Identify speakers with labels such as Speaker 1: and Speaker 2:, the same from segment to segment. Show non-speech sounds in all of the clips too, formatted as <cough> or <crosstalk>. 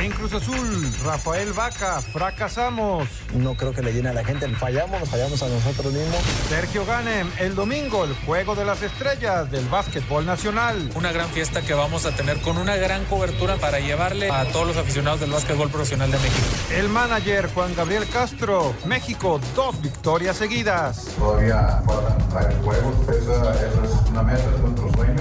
Speaker 1: En Cruz Azul, Rafael Vaca, fracasamos.
Speaker 2: No creo que le llene a la gente, fallamos, nos fallamos a nosotros mismos.
Speaker 1: Sergio Ganem, el domingo, el juego de las estrellas del básquetbol nacional.
Speaker 3: Una gran fiesta que vamos a tener con una gran cobertura para llevarle a todos los aficionados del básquetbol profesional de México.
Speaker 1: El manager Juan Gabriel Castro, México, dos victorias seguidas.
Speaker 4: Todavía faltan varios juegos, esa, esa es una meta, es nuestro sueño.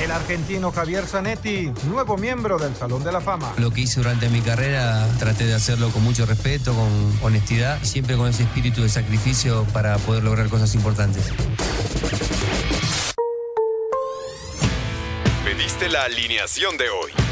Speaker 1: El argentino Javier Zanetti, nuevo miembro del Salón de la Fama.
Speaker 5: Lo que hice durante mi carrera traté de hacerlo con mucho respeto, con honestidad, siempre con ese espíritu de sacrificio para poder lograr cosas importantes.
Speaker 6: Pediste la alineación de hoy.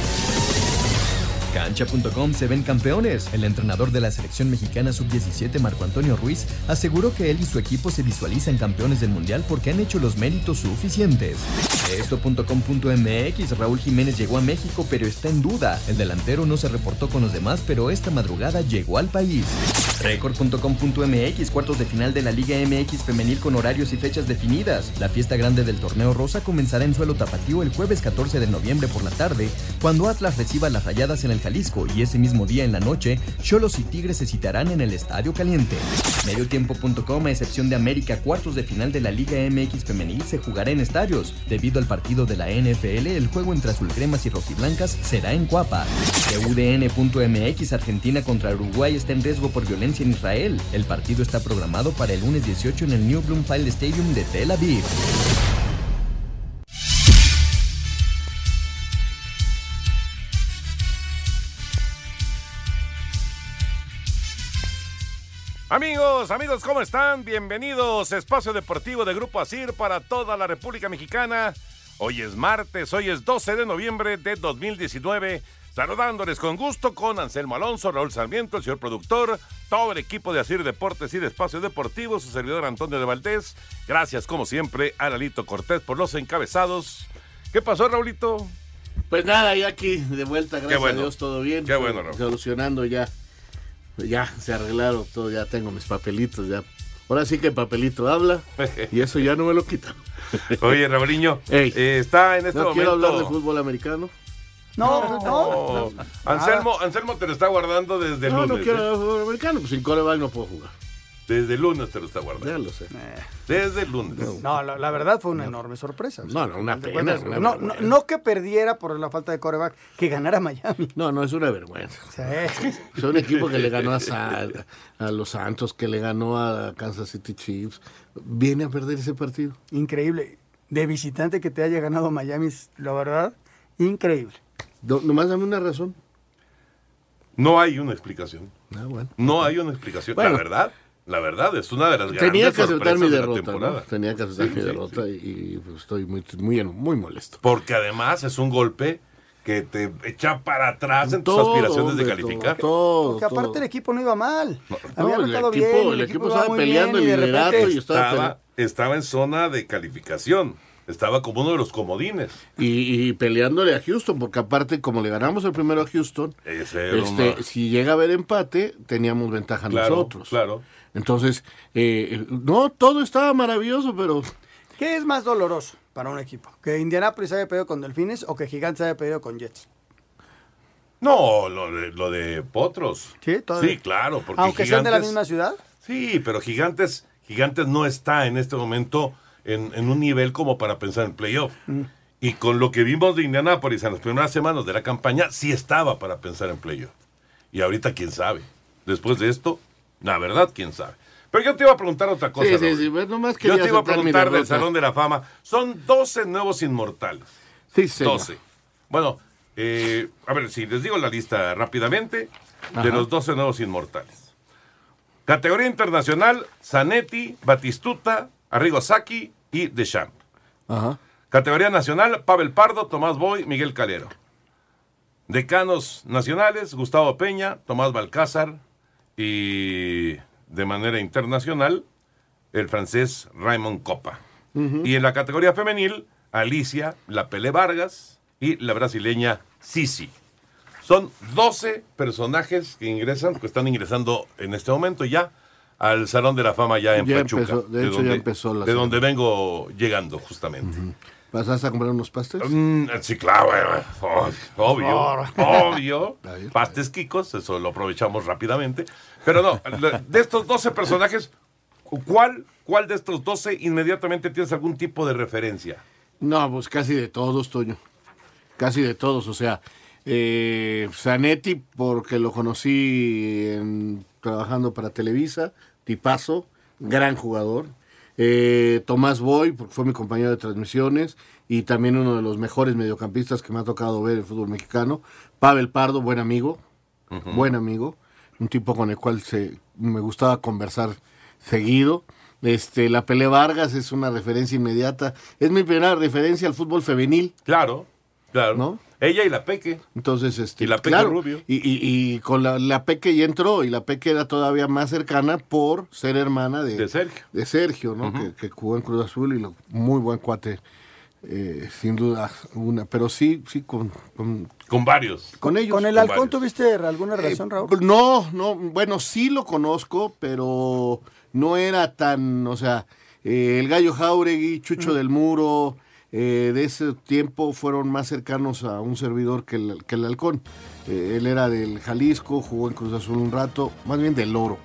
Speaker 7: Cancha.com se ven campeones. El entrenador de la selección mexicana sub-17, Marco Antonio Ruiz, aseguró que él y su equipo se visualizan campeones del mundial porque han hecho los méritos suficientes. Esto.com.mx, Raúl Jiménez llegó a México pero está en duda. El delantero no se reportó con los demás, pero esta madrugada llegó al país. Record.com.mx, cuartos de final de la Liga MX femenil con horarios y fechas definidas. La fiesta grande del torneo rosa comenzará en suelo tapatío el jueves 14 de noviembre por la tarde, cuando Atlas reciba las rayadas en el Jalisco y ese mismo día en la noche, Cholos y Tigres se citarán en el Estadio Caliente. Mediotiempo.com, a excepción de América, cuartos de final de la Liga MX femenil se jugará en estadios. Debido al partido de la NFL, el juego entre azulcremas y rojiblancas será en Cuapa. UDN.mx, Argentina contra Uruguay está en riesgo por violencia en Israel. El partido está programado para el lunes 18 en el New Bloomfield Stadium de Tel Aviv.
Speaker 8: Amigos, amigos, ¿cómo están? Bienvenidos a Espacio Deportivo de Grupo Asir para toda la República Mexicana. Hoy es martes, hoy es 12 de noviembre de 2019. Saludándoles con gusto con Anselmo Alonso, Raúl Sarmiento, el señor productor, todo el equipo de Asir Deportes y de Espacio Deportivo, su servidor Antonio de Valdés. Gracias, como siempre, a Lalito Cortés por los encabezados. ¿Qué pasó, Raulito?
Speaker 9: Pues nada, ya aquí de vuelta, gracias a Dios, todo bien.
Speaker 8: Qué bueno, Raúl.
Speaker 9: Solucionando ya ya se arreglaron todo, ya tengo mis papelitos, ya. Ahora sí que el papelito habla y eso ya no me lo quitan. <laughs>
Speaker 8: Oye, Rabriño, eh, está en este
Speaker 9: ¿no
Speaker 8: momento.
Speaker 9: quiero hablar de fútbol americano?
Speaker 10: No, no.
Speaker 8: Anselmo, Anselmo te lo está guardando desde el
Speaker 9: No,
Speaker 8: lunes.
Speaker 9: no quiero
Speaker 8: ¿eh?
Speaker 9: hablar de fútbol americano, pues sin coreback no puedo jugar.
Speaker 8: Desde el lunes te lo está guardando.
Speaker 9: Ya lo sé.
Speaker 8: Desde el lunes.
Speaker 10: No, la, la verdad fue una enorme sorpresa.
Speaker 9: No, no, una pena. una
Speaker 10: no, no, que perdiera por la falta de coreback, que ganara Miami.
Speaker 9: No, no, es una vergüenza.
Speaker 10: Sí.
Speaker 9: Es un equipo que le ganó a, Sa- a los Santos, que le ganó a Kansas City Chiefs. Viene a perder ese partido.
Speaker 10: Increíble. De visitante que te haya ganado Miami, la verdad, increíble.
Speaker 9: No, nomás dame una razón.
Speaker 8: No hay una explicación.
Speaker 9: Ah, bueno.
Speaker 8: No hay una explicación.
Speaker 9: Bueno.
Speaker 8: la verdad, la verdad, es una de las grandes
Speaker 9: Tenía que aceptar
Speaker 8: sorpresas
Speaker 9: mi
Speaker 8: de la
Speaker 9: derrota, ¿no?
Speaker 8: temporada.
Speaker 9: Tenía que aceptar
Speaker 8: Sí,
Speaker 9: mi
Speaker 8: sí,
Speaker 9: derrota y, y, pues, estoy muy, muy, muy molesto.
Speaker 8: Porque además es un golpe que te echa para atrás en tus
Speaker 9: Todo,
Speaker 8: aspiraciones de calificar.
Speaker 9: Todo,
Speaker 10: Porque aparte
Speaker 9: todo.
Speaker 10: el equipo no iba mal.
Speaker 9: No,
Speaker 10: Había
Speaker 9: el equipo-
Speaker 10: bien,
Speaker 9: el equipo
Speaker 10: iba
Speaker 9: estaba peleando
Speaker 10: bien,
Speaker 9: el
Speaker 10: y de
Speaker 9: liderato
Speaker 10: repente-
Speaker 9: y estaba
Speaker 8: Estaba, estaba en zona de calificación. Estaba como uno de los comodines.
Speaker 9: Y, y peleándole a Houston, porque aparte, como le ganamos el primero a Houston, este,
Speaker 8: una-
Speaker 9: si llega a haber empate, teníamos ventaja
Speaker 8: Claro,
Speaker 9: nosotros.
Speaker 8: claro.
Speaker 9: Entonces, eh, no, todo estaba maravilloso, pero
Speaker 10: ¿Qué es más doloroso para un equipo? ¿Que Indianapolis haya perdido con Delfines o que Gigantes haya perdido con Jets?
Speaker 8: No, lo de, lo de Potros.
Speaker 10: Sí, todavía.
Speaker 8: Sí, claro. Porque
Speaker 10: Aunque sean de la misma ciudad.
Speaker 8: Sí, pero Gigantes, Gigantes no está en este momento en, en un nivel como para pensar en playoff.
Speaker 10: Mm.
Speaker 8: Y con lo que vimos de Indianápolis en las primeras semanas de la campaña, sí estaba para pensar en playoff. Y ahorita, quién sabe. Después de esto, la verdad, quién sabe. Pero yo te iba a preguntar otra cosa.
Speaker 9: sí, sí, sí, pues,
Speaker 8: Yo te iba a preguntar del. Salón de la Fama. Son 12 nuevos inmortales.
Speaker 9: Sí, señor.
Speaker 8: 12. Bueno, eh, a ver, si les digo la lista rápidamente
Speaker 9: Ajá.
Speaker 8: de los 12 nuevos inmortales. Categoría internacional, Zanetti, Batistuta, Arrigo Sacchi y Deschamps. Categoría nacional, Pavel Pardo, Tomás Boy, Miguel Calero. Decanos nacionales, Gustavo Peña, Tomás Balcázar y de manera internacional, el francés Raymond Copa. Y en la categoría femenil, Alicia La Pele Vargas y la brasileña Sisi. Son 12 personajes que ingresan, que están ingresando en este momento ya al Salón de la Fama ya en
Speaker 9: Ya
Speaker 8: Pachuca.
Speaker 9: empezó, de hecho, ya
Speaker 8: donde,
Speaker 9: empezó la
Speaker 8: De donde vengo llegando, justamente.
Speaker 9: ¿Vas a comprar unos pastes?
Speaker 8: Mm, sí, claro, eh, obvio, obvio, <laughs> obvio. Pastes Kikos, eso lo aprovechamos rápidamente. Pero no, de estos 12 personajes, ¿cuál, ¿cuál de estos 12 inmediatamente tienes algún tipo de referencia?
Speaker 9: No, pues casi de todos, Toño. Casi de todos. O sea, eh, Zanetti, porque lo conocí en- trabajando para Televisa, tipazo, gran jugador. Eh, Tomás Boy, porque fue mi compañero de transmisiones y también uno de los mejores mediocampistas que me ha tocado ver en el fútbol mexicano. Pavel Pardo, buen amigo, buen amigo, un tipo con el cual se, me gustaba conversar seguido. Este, la Pele Vargas es una referencia inmediata. Es mi primera referencia al fútbol femenil.
Speaker 8: Claro, claro.
Speaker 9: ¿No?
Speaker 8: Ella y la Peque.
Speaker 9: Entonces, este,
Speaker 8: Y la Peque
Speaker 9: claro,
Speaker 8: Rubio.
Speaker 9: Y, y- y con la, la Peque ya entró, y la Peque era todavía más cercana por ser hermana de,
Speaker 8: De Sergio.
Speaker 9: de Sergio, ¿no? que, que jugó en Cruz Azul y lo, muy buen cuate, eh, sin duda una. Pero sí, sí, con, con,
Speaker 8: Con varios.
Speaker 9: con ellos.
Speaker 10: ¿Con el halcón tuviste alguna relación, Raúl?
Speaker 9: No, no, bueno, sí lo conozco, pero no era tan, o sea, eh, el Gallo Jauregui, Chucho del Muro, eh, de ese tiempo fueron más cercanos a un servidor que el, que el halcón. Eh, él era del Jalisco, jugó en Cruz Azul un rato, más bien del Oro,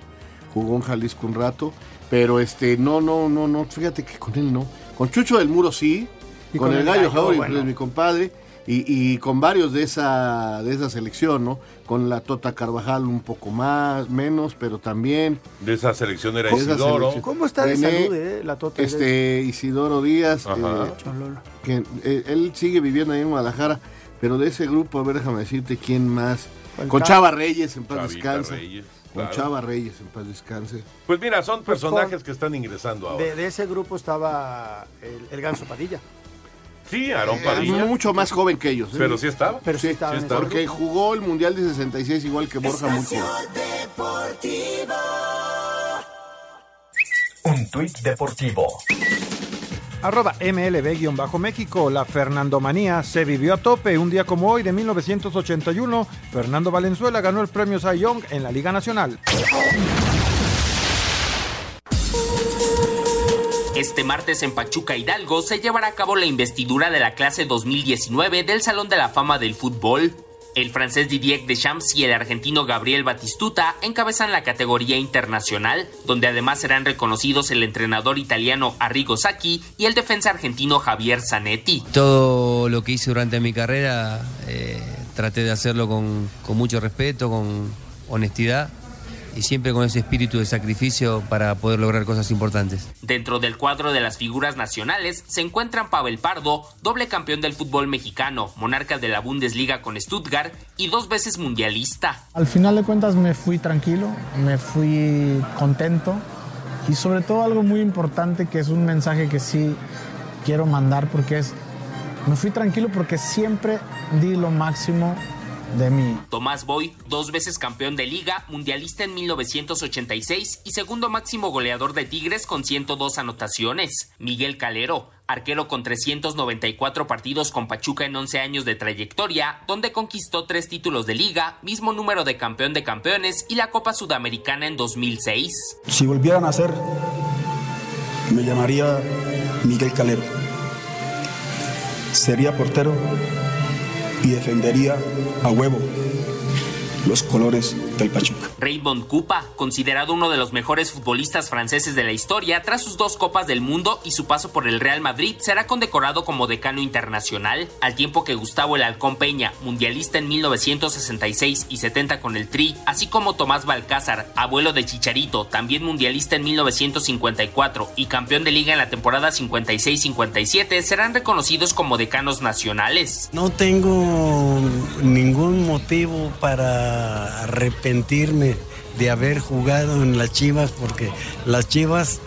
Speaker 9: jugó en Jalisco un rato, pero este, no, no, no, no, fíjate que con él no. Con Chucho del Muro sí, con,
Speaker 10: con
Speaker 9: el
Speaker 10: el
Speaker 9: Gallo
Speaker 10: Gallo,
Speaker 9: Jauregui,
Speaker 10: bueno.
Speaker 9: mi compadre, y, y con varios de esa, de esa selección, ¿no? Con la Tota Carvajal un poco más, menos, pero también.
Speaker 8: De esa selección era Isidoro.
Speaker 9: selección.
Speaker 10: ¿Cómo está de
Speaker 9: René,
Speaker 10: salud, eh, la Tota?
Speaker 9: Este, Isidoro Díaz,
Speaker 8: Ajá.
Speaker 9: eh, que eh, él sigue viviendo ahí en Guadalajara, pero de ese grupo, a ver, déjame decirte quién más.
Speaker 10: El
Speaker 9: Con Chava Reyes, en paz Con
Speaker 8: claro.
Speaker 9: Chava Reyes, en paz descanse.
Speaker 8: Pues mira, son
Speaker 10: Pues
Speaker 8: personajes
Speaker 10: con-
Speaker 8: que están ingresando ahora.
Speaker 10: De, de ese grupo estaba el, el Ganso Padilla.
Speaker 8: Sí, Aarón
Speaker 9: Eh,
Speaker 8: Padilla.
Speaker 9: mucho más joven que ellos. ¿eh?
Speaker 8: Pero sí estaba.
Speaker 10: Pero sí,
Speaker 9: Sí,
Speaker 10: estaba
Speaker 8: sí.
Speaker 9: Porque jugó el Mundial de 66 igual que Borja joven.
Speaker 11: Un tuit deportivo.
Speaker 1: Arroba MLB-México, la Fernandomanía se vivió a tope. Un día como hoy de 1981, Fernando Valenzuela ganó el premio Cy Young en la Liga Nacional.
Speaker 12: Este martes en Pachuca Hidalgo se llevará a cabo la investidura de la clase 2019 del Salón de la Fama del Fútbol. El francés Didier Deschamps y el argentino Gabriel Batistuta encabezan la categoría internacional, donde además serán reconocidos el entrenador italiano Arrigo Sacchi y el defensa argentino Javier Zanetti.
Speaker 5: Todo lo que hice durante mi carrera eh, traté de hacerlo con, con mucho respeto, con honestidad y siempre con ese espíritu de sacrificio para poder lograr cosas importantes.
Speaker 12: Dentro del cuadro de las figuras nacionales se encuentran Pavel Pardo, doble campeón del fútbol mexicano, monarca de la Bundesliga con Stuttgart y dos veces mundialista.
Speaker 13: Al final de cuentas me fui tranquilo, me fui contento y sobre todo algo muy importante que es un mensaje que sí quiero mandar porque es, me fui tranquilo porque siempre di lo máximo de mí.
Speaker 12: Tomás Boy, dos veces campeón de liga, mundialista en 1986 y segundo máximo goleador de Tigres con 102 anotaciones. Miguel Calero, arquero con 394 partidos con Pachuca en 11 años de trayectoria, donde conquistó tres títulos de liga, mismo número de campeón de campeones y la Copa Sudamericana en 2006.
Speaker 14: Si volvieran a ser, me llamaría Miguel Calero. Sería portero y defendería a huevo los colores del Pachuca.
Speaker 12: Raymond Cupa, considerado uno de los mejores futbolistas franceses de la historia, tras sus dos Copas del Mundo y su paso por el Real Madrid, será condecorado como decano internacional, al tiempo que Gustavo El Halcón Peña, mundialista en 1966 y 70 con el Tri, así como Tomás Balcázar, abuelo de Chicharito, también mundialista en 1954 y campeón de liga en la temporada 56-57, serán reconocidos como decanos nacionales.
Speaker 15: No tengo ningún motivo para arrepentirme de haber jugado en las Chivas porque las Chivas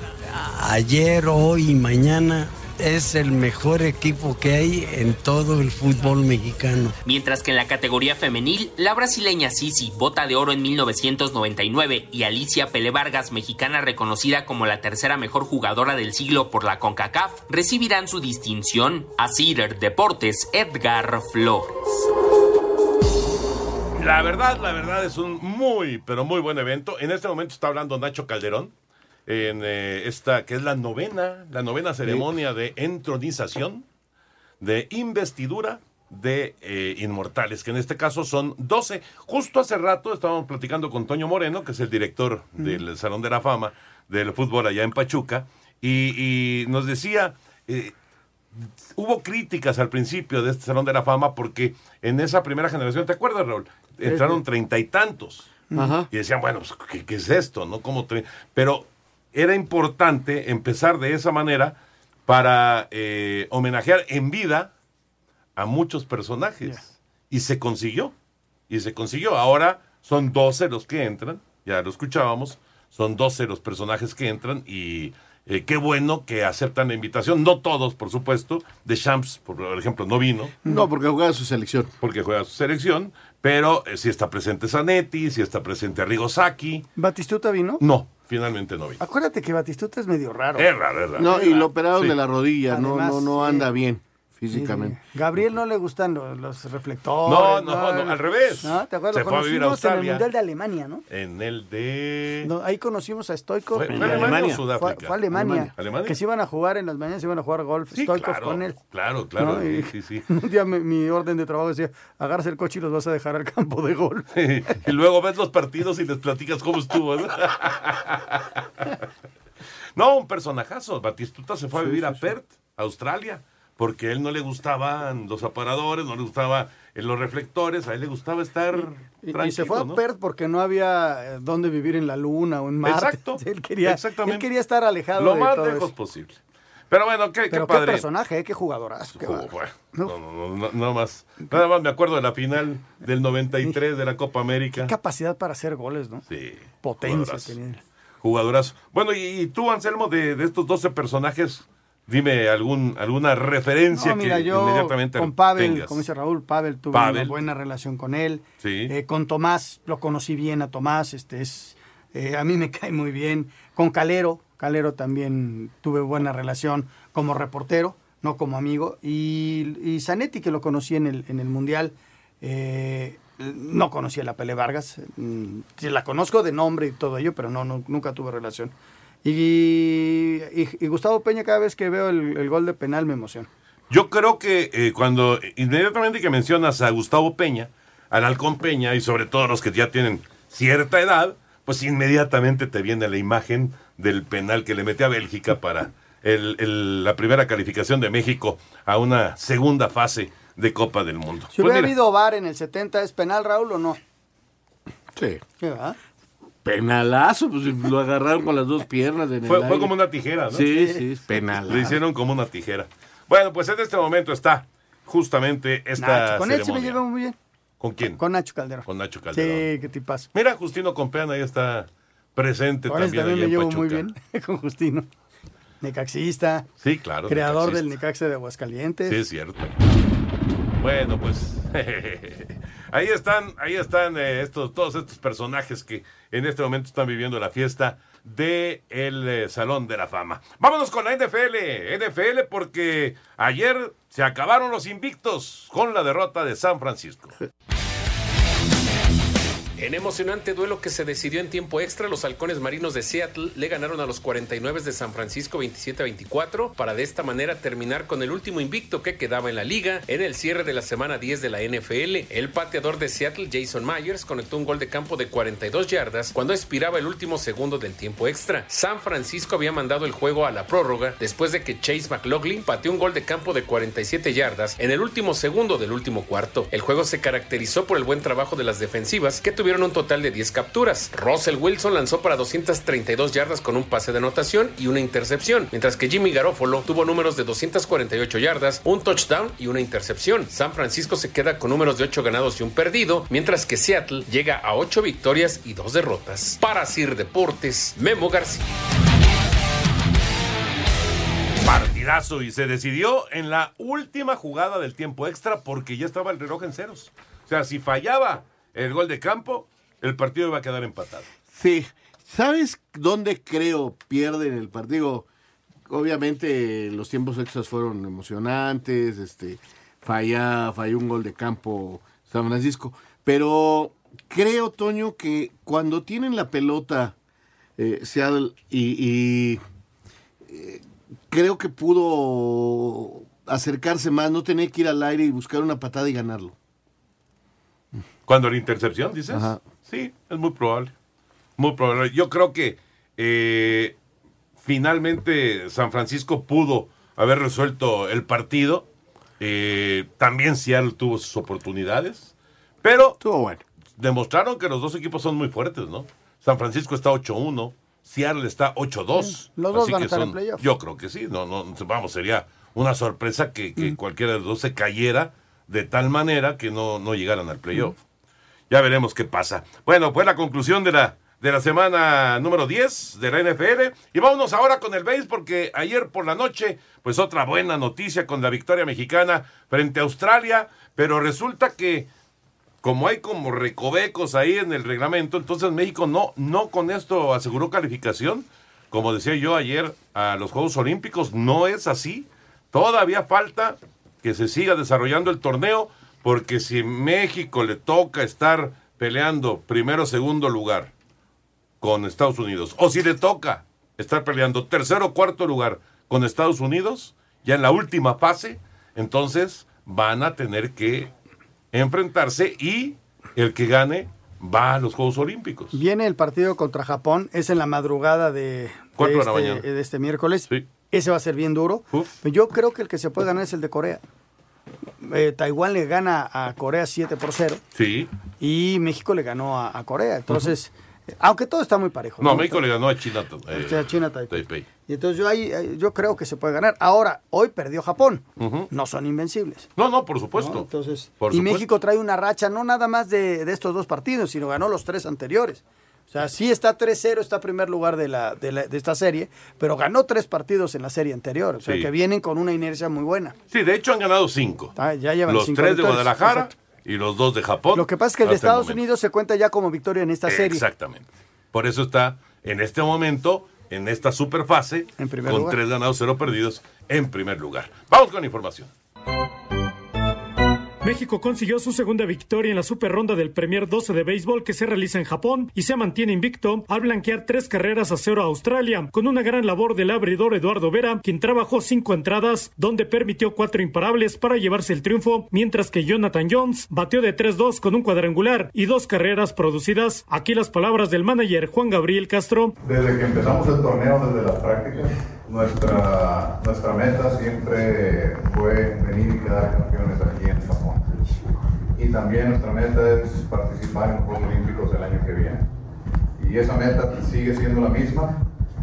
Speaker 15: ayer, hoy y mañana es el mejor equipo que hay en todo el fútbol mexicano.
Speaker 12: Mientras que en la categoría femenil, la brasileña Sisi, bota de oro en 1999, y Alicia Pele Vargas, mexicana reconocida como la tercera mejor jugadora del siglo por la CONCACAF, recibirán su distinción. A Cider Deportes, Edgar Flores.
Speaker 8: La verdad, la verdad es un muy, pero muy buen evento. En este momento está hablando Nacho Calderón en eh, esta que es la novena, la novena ceremonia de entronización, de investidura de eh, inmortales, que en este caso son 12. Justo hace rato estábamos platicando con Toño Moreno, que es el director del Salón de la Fama del fútbol allá en Pachuca, y, y nos decía, eh, hubo críticas al principio de este Salón de la Fama porque en esa primera generación, ¿te acuerdas, Raúl? Entraron treinta y tantos.
Speaker 9: Ajá.
Speaker 8: Y decían, bueno, pues, ¿qué, qué es esto? ¿No? Como Pero era importante empezar de esa manera para eh, homenajear en vida a muchos personajes. Y se consiguió. Y se consiguió. Ahora son 12 los que entran, ya lo escuchábamos, son 12 los personajes que entran y eh, qué bueno que aceptan la invitación. No todos, por supuesto. De Champs, por ejemplo, no vino.
Speaker 9: No, porque juega su selección.
Speaker 8: Porque juega su selección, pero eh, si está presente Zanetti, si está presente Arrigo Sacchi.
Speaker 10: ¿Batistuta vino?
Speaker 8: No, finalmente no vino.
Speaker 10: Acuérdate que Batistuta es medio raro.
Speaker 8: Es raro, es raro.
Speaker 9: No, y lo operaron
Speaker 8: Sí.
Speaker 9: de la rodilla, no,
Speaker 10: Además,
Speaker 9: no, no anda bien físicamente.
Speaker 10: sí. Gabriel no le gustan los, los reflectores.
Speaker 8: No, no, no, al revés.
Speaker 10: ¿No? ¿Te acuerdas?
Speaker 8: Se
Speaker 10: Lo
Speaker 8: fue a vivir a
Speaker 10: conocimos en el
Speaker 8: Australia.
Speaker 10: Mundial de Alemania, ¿no?
Speaker 8: En el de...
Speaker 10: No, ahí conocimos a Stoikov.
Speaker 8: ¿Fue- fue Alemania o Sudáfrica?
Speaker 10: Fue, fue Alemania.
Speaker 8: Alemania. ¿Alemania?
Speaker 10: Que se iban a jugar en las mañanas, se iban a jugar golf.
Speaker 8: Sí,
Speaker 10: Stoikov
Speaker 8: claro,
Speaker 10: con él.
Speaker 8: Claro, claro,
Speaker 10: ¿no?
Speaker 8: sí,
Speaker 10: Y
Speaker 8: sí, sí. <laughs>
Speaker 10: Un día mi, mi orden de trabajo decía, agarras el coche y los vas a dejar al campo de golf.
Speaker 8: y luego ves los partidos y les platicas cómo estuvo. ¿no? <laughs> Un personajazo. Batistuta se fue a vivir a. Perth, Australia, porque a él no le gustaban los aparadores, no le gustaban los reflectores, a él le gustaba estar
Speaker 10: Y, y
Speaker 8: tranquilo,
Speaker 10: se fue a
Speaker 8: ¿no?
Speaker 10: Perth porque no había eh, dónde vivir en la luna o en Marte.
Speaker 8: Exacto. <laughs>
Speaker 10: Él quería,
Speaker 8: Exactamente.
Speaker 10: él quería estar alejado
Speaker 8: Lo
Speaker 10: de
Speaker 8: más
Speaker 10: todo
Speaker 8: lejos
Speaker 10: eso.
Speaker 8: posible. Pero bueno, qué, qué
Speaker 10: Pero qué,
Speaker 8: padre.
Speaker 10: personaje, eh, qué jugadorazo. qué
Speaker 8: bueno, no, no, no, no, nada más. Nada más me acuerdo de la final del 93 de la Copa América.
Speaker 10: Capacidad para hacer goles, ¿no?
Speaker 8: Sí.
Speaker 10: Potencia
Speaker 8: jugadorazo.
Speaker 10: tenía. él.
Speaker 8: Jugadorazo. Bueno, y, y tú, Anselmo, de, de estos 12 personajes, dime algún, alguna referencia
Speaker 10: No, mira,
Speaker 8: que
Speaker 10: yo
Speaker 8: inmediatamente
Speaker 10: con Pavel,
Speaker 8: tengas.
Speaker 10: como dice Raúl, Pavel tuve
Speaker 8: Pavel.
Speaker 10: una buena relación con él.
Speaker 8: Sí.
Speaker 10: Eh, con Tomás, lo conocí bien a Tomás, este es, eh, a mí me <laughs> cae muy bien. Con Calero, Calero también tuve buena relación como reportero, no como amigo. Y, y Zanetti, que lo conocí en el, en el Mundial, eh, no conocía a la Pele Vargas. mm, la conozco de nombre y todo ello, pero no, no, nunca tuve relación. Y, y- y Gustavo Peña, cada vez que veo el, el gol de penal me emociona.
Speaker 8: Yo creo que eh, cuando inmediatamente que mencionas a Gustavo Peña, al Halcón Peña y sobre todo los que ya tienen cierta edad, pues inmediatamente te viene la imagen del penal que le mete a Bélgica para el- el- la primera calificación de México a una segunda fase de Copa del Mundo.
Speaker 10: Si
Speaker 8: Pues
Speaker 10: hubiera
Speaker 8: mira,
Speaker 10: habido VAR en el 70, ¿es penal, Raúl, o no?
Speaker 9: Sí.
Speaker 10: ¿Qué va?
Speaker 9: Penalazo, pues lo agarraron con las dos piernas. En el
Speaker 8: fue, como una tijera, ¿no?
Speaker 9: Sí, sí, es penalazo.
Speaker 8: Le hicieron como una tijera. Bueno, pues en este momento está justamente esta
Speaker 10: Nacho, con él sí me
Speaker 8: ceremonia.
Speaker 10: llevo muy bien.
Speaker 8: ¿Con quién?
Speaker 10: Con Nacho Calderón.
Speaker 8: Con Nacho Calderón.
Speaker 10: Sí, qué tipazo.
Speaker 8: Mira, Justino Compeán ahí está presente
Speaker 10: ese
Speaker 8: también,
Speaker 10: también me
Speaker 8: en
Speaker 10: llevo
Speaker 8: Pachuca.
Speaker 10: muy bien <laughs> con Justino. Necaxista.
Speaker 8: Sí, claro.
Speaker 10: Creador
Speaker 8: necaxista.
Speaker 10: del Necaxa de Aguascalientes.
Speaker 8: Sí, es cierto. Bueno, pues <laughs> ahí están, ahí están eh, estos, todos estos personajes que en este momento están viviendo la fiesta de el eh, Salón de la Fama. Vámonos con la NFL, NFL porque ayer se acabaron los invictos con la derrota de San Francisco. <laughs>
Speaker 11: En emocionante duelo que se decidió en tiempo extra, los halcones marinos de Seattle le ganaron a los 49 de San Francisco 27 a 24 para de esta manera terminar con el último invicto que quedaba en la liga en el cierre de la semana 10 de la NFL. El pateador de Seattle, Jason Myers, conectó un gol de campo de 42 yardas cuando expiraba el último segundo del tiempo extra. San Francisco había mandado el juego a la prórroga después de que Chase McLaughlin pateó un gol de campo de 47 yardas en el último segundo del último cuarto. El juego se caracterizó por el buen trabajo de las defensivas que tuvieron un total de 10 capturas. Russell Wilson lanzó para 232 yardas con un pase de anotación y una intercepción, mientras que Jimmy Garofalo tuvo números de 248 yardas, un touchdown y una intercepción. San Francisco se queda con números de 8 ganados y un perdido, mientras que Seattle llega a 8 victorias y 2 derrotas. Para Sir Deportes, Memo García.
Speaker 8: partidazo y se decidió en la última jugada del tiempo extra porque ya estaba el reloj en ceros. O sea, si fallaba el gol de campo, el partido iba a quedar empatado.
Speaker 9: Sí. ¿Sabes dónde creo pierden el partido? Obviamente los tiempos extras fueron emocionantes, este, falla, falló un gol de campo San Francisco, pero creo, Toño, que cuando tienen la pelota eh, Seattle y, y, eh, creo que pudo acercarse más, no tener que ir al aire y buscar una patada y ganarlo.
Speaker 8: Cuando la intercepción, dices?
Speaker 9: Ajá.
Speaker 8: Sí, es muy probable. Muy probable. Yo creo que eh, finalmente San Francisco pudo haber resuelto el partido. Eh, también Seattle tuvo sus oportunidades. Pero demostraron que los dos equipos son muy fuertes, ¿no? San Francisco está 8-1, Seattle está 8-2.
Speaker 10: Los dos
Speaker 8: Así
Speaker 10: van a estar en playoff.
Speaker 8: Yo creo que sí. No, no, vamos, sería una sorpresa que, que cualquiera de los dos se cayera de tal manera que no, no llegaran al playoff. Ya veremos qué pasa. Bueno, pues la conclusión de la, de la semana número 10 de la NFL. Y vámonos ahora con el béis porque ayer por la noche, pues otra buena noticia con la victoria mexicana frente a Australia. Pero resulta que como hay como recovecos ahí en el reglamento, entonces México no, no con esto aseguró calificación. Como decía yo ayer a los Juegos Olímpicos, no es así. Todavía falta que se siga desarrollando el torneo, porque si México le toca estar peleando primero o segundo lugar con Estados Unidos, o si le toca estar peleando tercero o cuarto lugar con Estados Unidos, ya en la última fase, entonces van a tener que enfrentarse y el que gane va a los Juegos Olímpicos.
Speaker 10: Viene el partido contra Japón, es en la madrugada de, este, de este miércoles. Ese va a ser bien duro. Yo creo que el que se puede ganar es el de Corea. Eh, Taiwán le gana a Corea 7 por 0
Speaker 8: Sí.
Speaker 10: y México le ganó a, a Corea. Entonces, eh, aunque todo está muy parejo.
Speaker 8: No, México le ganó a China. eh,
Speaker 10: O sea, China, Taipei.
Speaker 8: Taipei.
Speaker 10: Y entonces yo ahí, eh, yo creo que se puede ganar. Ahora, hoy perdió Japón. No son invencibles.
Speaker 8: No, no, por supuesto.
Speaker 10: ¿no? Entonces,
Speaker 8: Por
Speaker 10: y
Speaker 8: supuesto.
Speaker 10: México trae una racha no nada más de, de estos dos partidos, sino ganó los tres anteriores. O sea, sí está 3-0, está primer lugar de, la, de, la- de esta serie, pero ganó tres partidos en la serie anterior. O sea,
Speaker 8: Sí.
Speaker 10: que vienen con una inercia muy buena.
Speaker 8: Sí, de hecho han ganado cinco.
Speaker 10: Ah, ya llevan
Speaker 8: los
Speaker 10: cinco
Speaker 8: tres de. Guadalajara
Speaker 10: Exacto.
Speaker 8: y los dos de Japón.
Speaker 10: Lo que pasa es que el de Estados. Unidos se cuenta ya como victoria en esta serie.
Speaker 8: Exactamente. Por eso está en este momento, en esta superfase,
Speaker 10: primer
Speaker 8: con
Speaker 10: lugar.
Speaker 8: tres ganados, cero perdidos, en primer lugar. Vamos con información.
Speaker 16: México consiguió su segunda victoria en la super ronda del Premier 12 de béisbol que se realiza en Japón y se mantiene invicto al blanquear tres carreras a cero a Australia, con una gran labor del abridor Eduardo Vera, quien trabajó cinco entradas, donde permitió cuatro imparables para llevarse el triunfo, mientras que Jonathan Jones batió de 3-2 con un cuadrangular y dos carreras producidas. Aquí las palabras del manager Juan Gabriel Castro.
Speaker 4: Desde que empezamos el torneo, desde las prácticas, nuestra, nuestra meta siempre fue venir y quedar campeones aquí en Japón. Y también nuestra meta es participar en los Juegos Olímpicos el año que viene. Y esa meta sigue siendo la misma.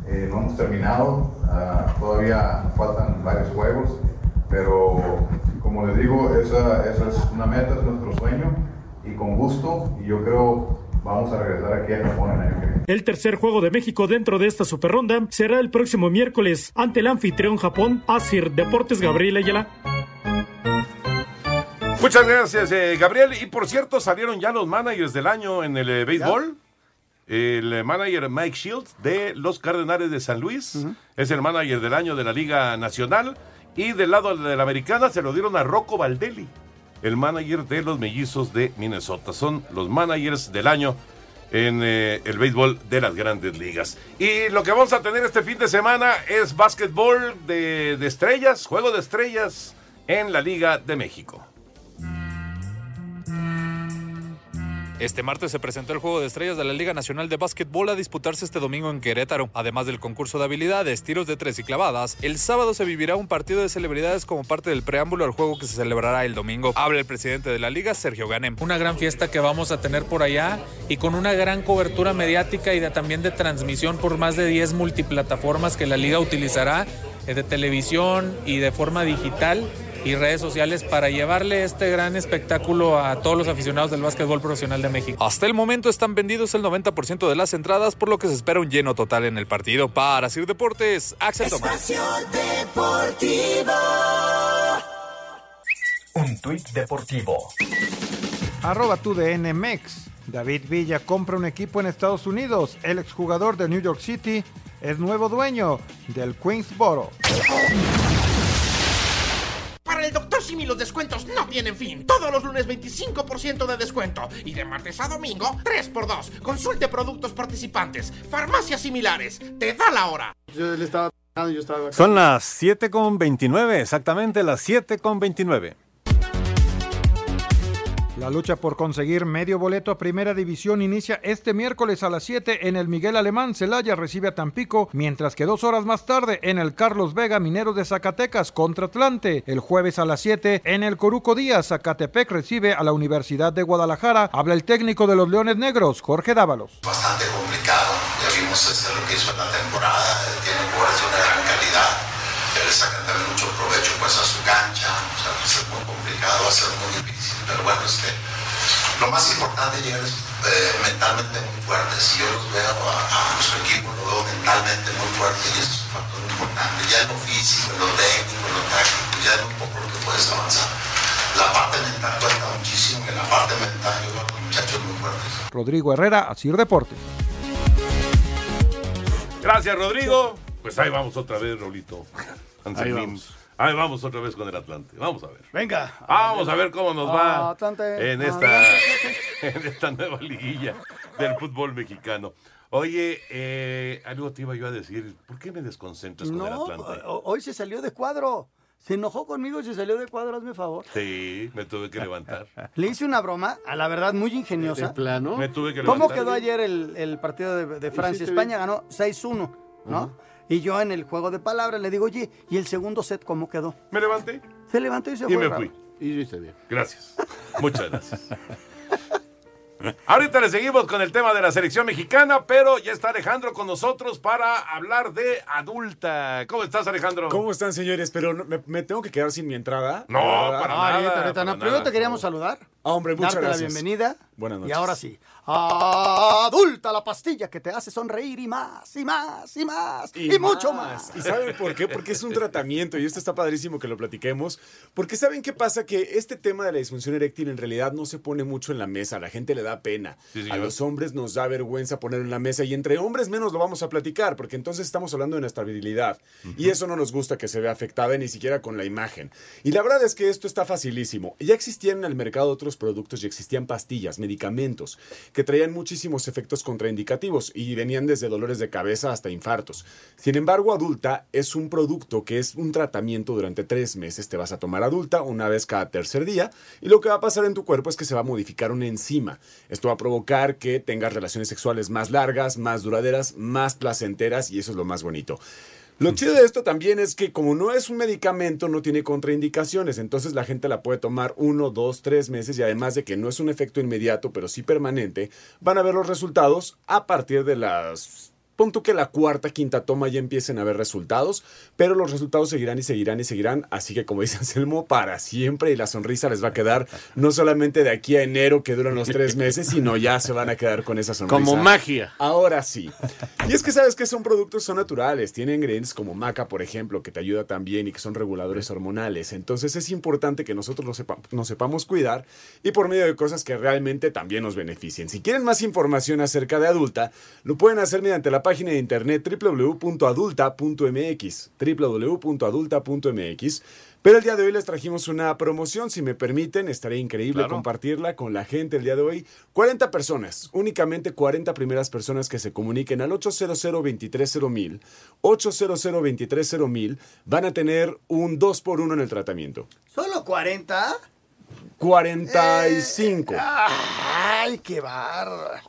Speaker 4: Eh, no hemos terminado, ah, todavía faltan varios juegos, pero como les digo, esa, esa es una meta, es nuestro sueño y con gusto, y yo creo vamos a regresar aquí a Japón el año que viene.
Speaker 16: El tercer juego de México dentro de esta super ronda será el próximo miércoles ante el anfitrión Japón, Asir Deportes Gabriel Ayala.
Speaker 8: Muchas gracias, eh, Gabriel. Y por cierto, salieron ya los managers del año en el eh, béisbol. El eh, manager Mike Shields de los Cardenales de San Luis es el manager del año de la Liga Nacional. Y del lado de la americana se lo dieron a Rocco Valdelli, el manager de los mellizos de Minnesota. Son los managers del año en eh, el béisbol de las grandes ligas. Y lo que vamos a tener este fin de semana es básquetbol de, de estrellas, juego de estrellas en la Liga de México.
Speaker 17: Este martes se presentó el Juego de Estrellas de la Liga Nacional de Básquetbol a disputarse este domingo en Querétaro. Además del concurso de habilidades, tiros de tres y clavadas, el sábado se vivirá un partido de celebridades como parte del preámbulo al juego que se celebrará el domingo. Habla el presidente de la liga, Sergio Ganem.
Speaker 3: Una gran fiesta que vamos a tener por allá y con una gran cobertura mediática y también de transmisión por más de 10 multiplataformas que la liga utilizará eh, de televisión y de forma digital y redes sociales para llevarle este gran espectáculo a todos los aficionados del básquetbol profesional de México.
Speaker 17: Hasta el momento están vendidos el 90% de las entradas, por lo que se espera un lleno total en el partido. Para Sir Deportes, Axel Tomás.
Speaker 18: Un tuit deportivo.
Speaker 1: Arroba tu DN Mex. David Villa compra un equipo en Estados Unidos. El exjugador de New York City es nuevo dueño del Queensboro.
Speaker 19: Para el Dr. Simi los descuentos no tienen fin. Todos los lunes 25% de descuento. Y de martes a domingo 3x2. Consulte productos participantes. Farmacias similares. Te da la hora.
Speaker 10: Yo le estaba yo estaba
Speaker 20: Son las 7 con 29, exactamente las 7 con 29.
Speaker 1: La lucha por conseguir medio boleto a Primera División inicia este miércoles a las 7 en el Miguel Alemán. Celaya recibe a Tampico, mientras que dos horas más tarde en el Carlos Vega Mineros de Zacatecas contra Atlante. El jueves a las 7 en el Coruco Díaz, Zacatepec recibe a la Universidad de Guadalajara. Habla el técnico de los Leones Negros, Jorge Dávalos.
Speaker 21: Bastante complicado, ya vimos este, lo que hizo en la temporada, tiene jugadores de gran calidad, le este, lo más importante es llegar eh, mentalmente muy fuertes. Si yo los veo a, a, nuestro equipo, lo veo mentalmente muy fuerte y eso es un factor importante. Ya en lo físico, en lo técnico, en lo táctico, ya es un poco lo que puedes avanzar. La parte mental cuenta muchísimo, que en la parte mental yo veo a los muchachos muy fuertes.
Speaker 1: Rodrigo Herrera, Asir Deportes.
Speaker 8: Gracias, Rodrigo. Pues ahí vamos otra vez, Rolito.
Speaker 9: Ahí vamos.
Speaker 8: Ahí vamos otra vez con el Atlante. Vamos a ver.
Speaker 10: Venga.
Speaker 8: Vamos a ver cómo nos va
Speaker 10: Atlante.
Speaker 8: en esta, <laughs> en esta nueva liguilla del fútbol mexicano. Oye, eh, algo te iba yo a decir. ¿Por qué me desconcentras con el
Speaker 10: No,
Speaker 8: Atlante?
Speaker 10: ho- hoy se salió de cuadro. Se enojó conmigo y se salió de cuadro, hazme favor.
Speaker 8: Sí, me tuve que levantar. <laughs>
Speaker 10: Le hice una broma, a la verdad muy ingeniosa.
Speaker 9: ¿De plano?
Speaker 8: Me tuve que
Speaker 10: ¿Cómo
Speaker 8: levantar.
Speaker 10: quedó ayer el, el partido de, de Francia?
Speaker 9: ¿Hiciste
Speaker 10: España ganó 6-1, ¿no? Y yo en el juego de palabras le digo, oye, ¿y el segundo set cómo quedó?
Speaker 8: Me levanté
Speaker 10: Se levantó y se
Speaker 8: y
Speaker 10: fue.
Speaker 8: me
Speaker 10: bravo.
Speaker 8: fui.
Speaker 9: Y yo hice bien.
Speaker 8: Gracias. Muchas gracias. <laughs> Ahorita le seguimos con el tema de la selección mexicana, pero ya está Alejandro con nosotros para hablar de adulta. ¿Cómo estás, Alejandro?
Speaker 22: ¿Cómo están, señores? Pero no- me, me tengo que quedar sin mi entrada.
Speaker 8: No, para nada.
Speaker 10: ahorita, ahorita, no.
Speaker 8: para
Speaker 10: Primero
Speaker 8: nada.
Speaker 10: te queríamos saludar.
Speaker 22: Hombre, muchas
Speaker 10: darte
Speaker 22: gracias.
Speaker 10: la bienvenida.
Speaker 22: Buenas
Speaker 10: Y
Speaker 22: noches.
Speaker 10: ahora sí. Adulta la pastilla que te hace sonreír y más, y más, y más, y, mucho más.
Speaker 22: ¿Y saben por qué? Porque es un tratamiento y esto está padrísimo que lo platiquemos. Porque ¿saben qué pasa? Que este tema de la disfunción eréctil en realidad no se pone mucho en la mesa. A la gente le da pena.
Speaker 8: Sí,
Speaker 22: a los hombres nos da vergüenza ponerlo en la mesa y entre hombres menos lo vamos a platicar porque entonces estamos hablando de nuestra virilidad. Y eso no nos gusta que se vea afectada ni siquiera con la imagen. Y la verdad es que esto está facilísimo. Ya existían en el mercado otros productos y existían pastillas, medicamentos que traían muchísimos efectos contraindicativos y venían desde dolores de cabeza hasta infartos. Sin embargo, adulta es un producto que es un tratamiento durante tres meses. Te vas a tomar adulta una vez cada tercer día y lo que va a pasar en tu cuerpo es que se va a modificar una enzima. Esto va a provocar que tengas relaciones sexuales más largas, más duraderas, más placenteras y eso es lo más bonito. Lo chido de esto también es que como no es un medicamento, no tiene contraindicaciones, entonces la gente la puede tomar uno, dos, tres meses y además de que no es un efecto inmediato, pero sí permanente, van a ver los resultados a partir de las... Pon tú que la cuarta, quinta toma ya empiecen a ver resultados, pero los resultados seguirán y seguirán y seguirán, así que como dice Anselmo, para siempre y la sonrisa les va a quedar no solamente de aquí a enero que duran los tres meses, sino ya se van a quedar con esa sonrisa.
Speaker 9: Como magia.
Speaker 22: Ahora sí. Y es que sabes que son productos, son naturales, tienen ingredientes como maca, por ejemplo, que te ayuda también y que son reguladores hormonales. Entonces es importante que nosotros nos, sepa- nos sepamos cuidar y por medio de cosas que realmente también nos beneficien. Si quieren más información acerca de adulta, lo pueden hacer mediante la página de internet www.adulta.mx, www.adulta.mx. Pero el día de hoy les trajimos una promoción, si me permiten, estaría increíble
Speaker 8: Claro.
Speaker 22: compartirla con la gente el día de hoy. 40 personas, únicamente 40 primeras personas que se comuniquen al 800 230 800 230 van a tener un 2 por 1 en el tratamiento.
Speaker 10: ¿Solo 40?
Speaker 22: 45.
Speaker 10: Ay, qué barra.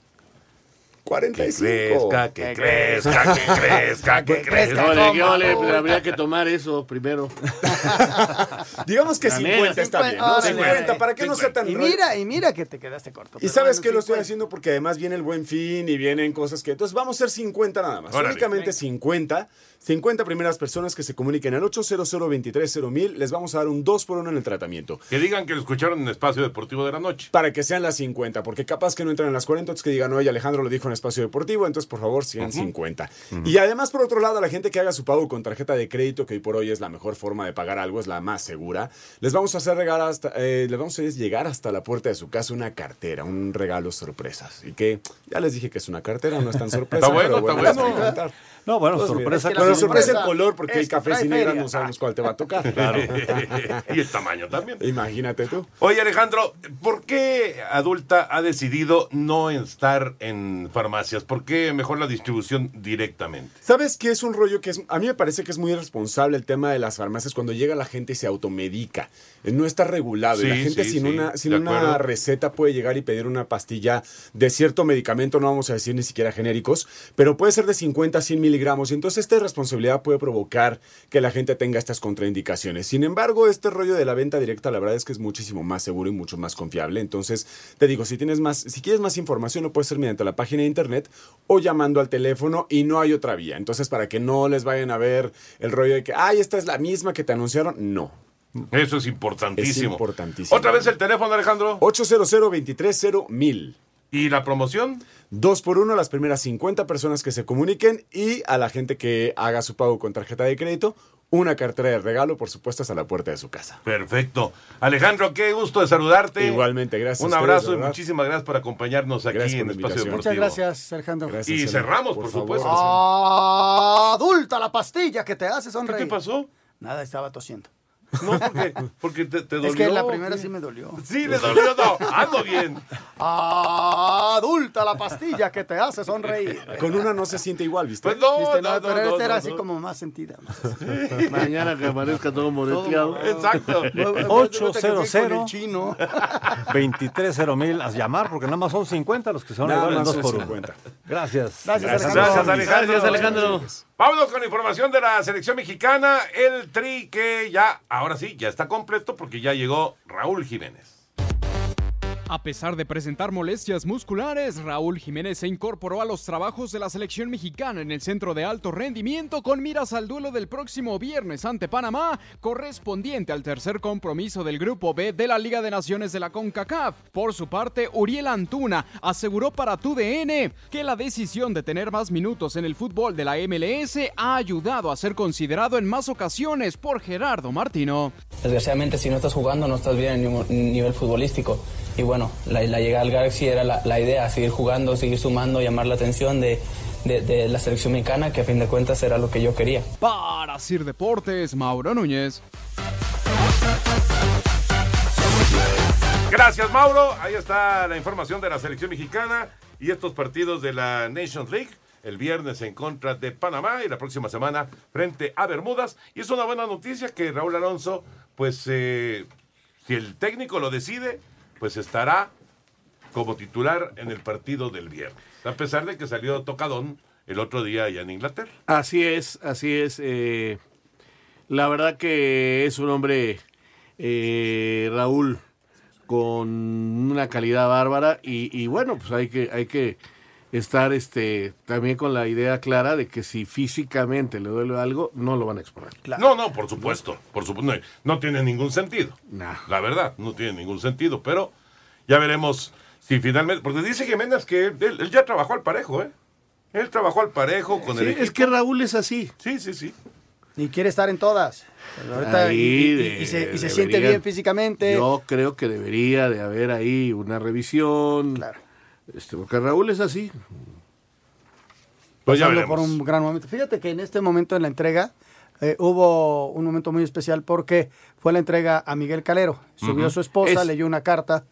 Speaker 22: 45.
Speaker 8: crezca, que crezca, que crezca, <laughs> que crezca.
Speaker 9: Ole, que ole, pues, habría que tomar eso primero. <laughs>
Speaker 22: Digamos que
Speaker 9: La
Speaker 22: 50
Speaker 9: neta.
Speaker 22: está bien, ¿no?
Speaker 10: Órale.
Speaker 22: 50, para que no sea tan
Speaker 10: Y mira, y mira que te quedaste corto.
Speaker 22: Y
Speaker 10: pero
Speaker 22: sabes
Speaker 10: bueno,
Speaker 22: que lo estoy
Speaker 10: 50.
Speaker 22: haciendo porque además viene el buen fin y vienen cosas que. Entonces vamos a hacer 50 nada más.
Speaker 8: Órale.
Speaker 22: Únicamente 50. 50 primeras personas que se comuniquen al 800 23 les vamos a dar un 2 por 1 en el tratamiento.
Speaker 8: Que digan que lo escucharon en Espacio Deportivo de la Noche.
Speaker 22: Para que sean las 50, porque capaz que no entran en las 40, entonces que digan, oye, Alejandro lo dijo en Espacio Deportivo, entonces por favor sean 50. Y además, por otro lado, a la gente que haga su pago con tarjeta de crédito, que hoy por hoy es la mejor forma de pagar algo, es la más segura, les vamos a hacer regar hasta, eh, les vamos a hacer llegar hasta la puerta de su casa una cartera, un regalo sorpresa. Y que ya les dije que es una cartera, no es tan sorpresa.
Speaker 8: Está bueno,
Speaker 22: pero
Speaker 8: está bueno.
Speaker 20: No, bueno,
Speaker 22: Pues mira,
Speaker 20: sorpresa.
Speaker 22: es que sorpresa el color, porque
Speaker 10: es
Speaker 22: el café sin negra no sabemos cuál te va a tocar. <laughs>
Speaker 20: Claro. <laughs>
Speaker 8: y el tamaño también.
Speaker 22: Imagínate tú.
Speaker 8: Oye, Alejandro, ¿por qué Adulta ha decidido no estar en farmacias? ¿Por qué mejor la distribución directamente?
Speaker 22: ¿Sabes qué es un rollo que es, a mí me parece que es muy irresponsable el tema de las farmacias cuando llega la gente y se automedica? Eh, No está regulado. y la gente
Speaker 8: sí,
Speaker 22: sin
Speaker 8: sí,
Speaker 22: una, sin una receta puede llegar y pedir una pastilla de cierto medicamento, no vamos a decir ni siquiera genéricos, pero puede ser de 50 a 100 miligramos. Y entonces esta irresponsabilidad puede provocar que la gente tenga estas contraindicaciones. Sin embargo, este rollo de la venta directa, la verdad es que es muchísimo más seguro y mucho más confiable. Entonces, te digo, si tienes más, si quieres más información, lo puedes hacer mediante la página de internet o llamando al teléfono y no hay otra vía. Entonces, para que no les vayan a ver el rollo de que, ay, esta es la misma que te anunciaron, no.
Speaker 8: Eso es importantísimo.
Speaker 22: Es importantísimo.
Speaker 8: Otra vez el teléfono, Alejandro.
Speaker 22: 800 230 1000
Speaker 8: ¿Y la promoción?
Speaker 22: Dos por uno a las primeras 50 personas que se comuniquen y a la gente que haga su pago con tarjeta de crédito, una cartera de regalo, por supuesto, hasta la puerta de su casa.
Speaker 8: Perfecto. Alejandro, qué gusto de saludarte.
Speaker 22: Igualmente, gracias.
Speaker 8: Un
Speaker 22: ustedes,
Speaker 8: abrazo y muchísimas gracias por acompañarnos aquí
Speaker 22: Gracias
Speaker 8: en
Speaker 22: por
Speaker 8: Espacio. Deportivo.
Speaker 10: Muchas gracias, Alejandro.
Speaker 22: Gracias,
Speaker 8: Y cerramos, por,
Speaker 22: favor.
Speaker 8: supuesto.
Speaker 10: Adulta la pastilla que te hace
Speaker 8: ¿Qué
Speaker 10: sonreír.
Speaker 8: te pasó?
Speaker 10: Nada, estaba tosiendo.
Speaker 8: No, porque, porque te, te dolió.
Speaker 10: Es que la primera sí me dolió.
Speaker 8: Sí, le dolió, no. Ando bien.
Speaker 10: Adulta la pastilla que te hace sonreír.
Speaker 22: Con una no se siente igual, ¿viste?
Speaker 8: Pues no,
Speaker 10: Viste,
Speaker 8: no,
Speaker 10: no,
Speaker 8: no,
Speaker 10: pero
Speaker 8: no,
Speaker 10: esta era
Speaker 8: no,
Speaker 10: así como más sentida. más así.
Speaker 9: Mañana que amanezca todo moreteado.
Speaker 8: Exacto. <laughs>
Speaker 20: Ochocientos
Speaker 10: Con el chino. <laughs>
Speaker 20: 23 mil a llamar porque nada más son 50 los que se van a llevar en
Speaker 22: más
Speaker 20: 2
Speaker 22: son
Speaker 20: por 1.
Speaker 22: 50.
Speaker 20: Gracias.
Speaker 10: Gracias,
Speaker 8: Gracias,
Speaker 10: Alejandro.
Speaker 8: Alejandro.
Speaker 9: Gracias, Alejandro.
Speaker 8: Vámonos con información de la selección mexicana. El tri que ya, ahora sí, ya está completo porque ya llegó Raúl Jiménez.
Speaker 23: A pesar de presentar molestias musculares, Raúl Jiménez se incorporó a los trabajos de la selección mexicana en el centro de alto rendimiento con miras al duelo del próximo viernes ante Panamá, correspondiente al tercer compromiso del Grupo B de la Liga de Naciones de la CONCACAF. Por su parte, Uriel Antuna aseguró para TUDN que la decisión de tener más minutos en el fútbol de la MLS ha ayudado a ser considerado en más ocasiones por Gerardo Martino.
Speaker 24: Desgraciadamente, si no estás jugando, no estás bien en nivel futbolístico. Y bueno, la, la llegada al Galaxy era la, la idea, seguir jugando, seguir sumando, llamar la atención de, de- de la selección mexicana, que a fin de cuentas era lo que yo quería.
Speaker 23: Para Sir Deportes, Mauro Núñez.
Speaker 8: Gracias, Mauro. Ahí está la información de la selección mexicana y estos partidos de la Nations League. El viernes en contra de Panamá y la próxima semana frente a Bermudas. Y es una buena noticia que Raúl Alonso, pues, eh, si el técnico lo decide, pues estará como titular en el partido del viernes. A pesar de que salió tocadón el otro día allá en Inglaterra.
Speaker 9: Así es, así es. eh, la verdad que es un hombre, eh, Raúl, con una calidad bárbara y, y bueno, pues hay que, hay que estar este, también con la idea clara de que si físicamente le duele algo, no lo van a exponer.
Speaker 8: No, no, por supuesto. Por supuesto. No, no tiene ningún sentido. La verdad, no tiene ningún sentido. Pero ya veremos si finalmente. Porque dice Jiménez que él, él ya trabajó al parejo, ¿eh? Él trabajó al parejo con
Speaker 9: Sí,
Speaker 8: el
Speaker 9: es
Speaker 8: equipo.
Speaker 9: que Raúl es así.
Speaker 8: Sí, sí, sí.
Speaker 10: Y quiere estar en todas. Pero ahorita-
Speaker 9: Ahí
Speaker 10: y, y-
Speaker 9: de-
Speaker 10: y se, y se siente bien físicamente.
Speaker 9: Yo creo que debería de haber ahí una revisión.
Speaker 10: Claro.
Speaker 9: Este, porque Raúl es así.
Speaker 8: Pues ya
Speaker 10: pasando por un gran momento. Fíjate que en este momento en la entrega eh, hubo un momento muy especial porque fue la entrega a Miguel Calero. Subió
Speaker 9: Ujú.
Speaker 10: su esposa,
Speaker 9: Es-
Speaker 10: leyó una carta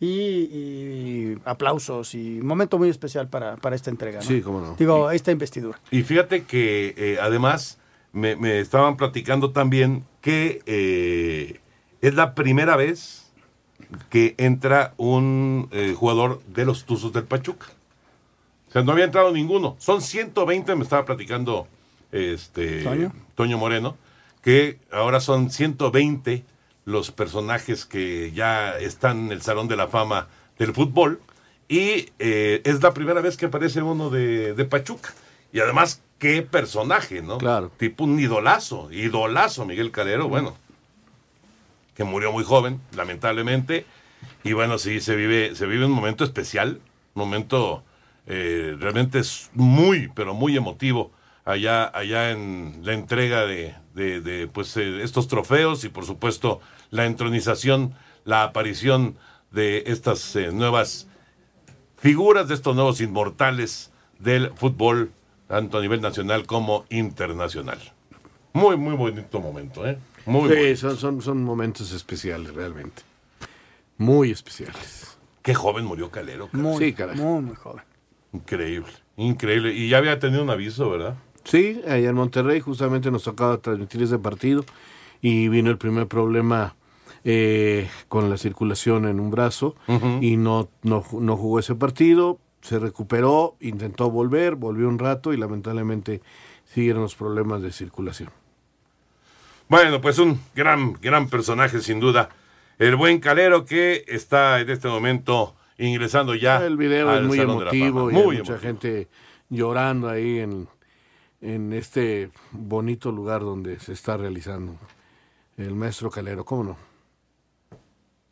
Speaker 10: y, y aplausos y un momento muy especial para, para esta entrega. ¿no?
Speaker 9: Sí, cómo no.
Speaker 10: Digo, esta investidura.
Speaker 8: Y fíjate que eh, además me, me estaban platicando también que eh, es la primera vez que entra un eh, jugador de los Tuzos del Pachuca. sea, no había entrado ninguno. Son 120, me estaba platicando este
Speaker 10: ¿Toño?
Speaker 8: Toño Moreno, que ahora son 120 los personajes que ya están en el Salón de la Fama del fútbol. Y eh, es la primera vez que aparece uno de, de Pachuca. Y además, qué personaje, ¿no?
Speaker 9: Claro.
Speaker 8: Tipo un idolazo, idolazo Miguel Calero, bueno, que murió muy joven, lamentablemente. Y bueno, sí, se vive, se vive un momento especial, un momento eh, realmente es muy, pero muy emotivo allá, allá en la entrega de, de- pues, eh, estos trofeos y por supuesto la entronización, la aparición de estas eh, nuevas figuras, de estos nuevos inmortales del fútbol, tanto a nivel nacional como internacional. Muy, muy bonito momento, ¿eh? Muy
Speaker 9: Sí, son, son, son momentos especiales, realmente. Muy especiales.
Speaker 8: Qué joven murió Calero.
Speaker 10: Muy,
Speaker 9: Sí, caray.
Speaker 10: muy, muy joven.
Speaker 8: Increíble, increíble. Y ya había tenido un aviso, ¿verdad?
Speaker 9: Sí, allá en Monterrey justamente nos tocaba transmitir ese partido y vino el primer problema eh, con la circulación en un brazo y no, no, no jugó ese partido, se recuperó, intentó volver, volvió un rato y lamentablemente siguieron los problemas de circulación.
Speaker 8: Bueno, pues un gran, gran personaje sin duda. El buen Calero que está en este momento ingresando ya.
Speaker 9: El video es muy
Speaker 8: Salón
Speaker 9: emotivo y hay mucha gente llorando ahí en, en este bonito lugar donde se está realizando el maestro Calero, ¿cómo no?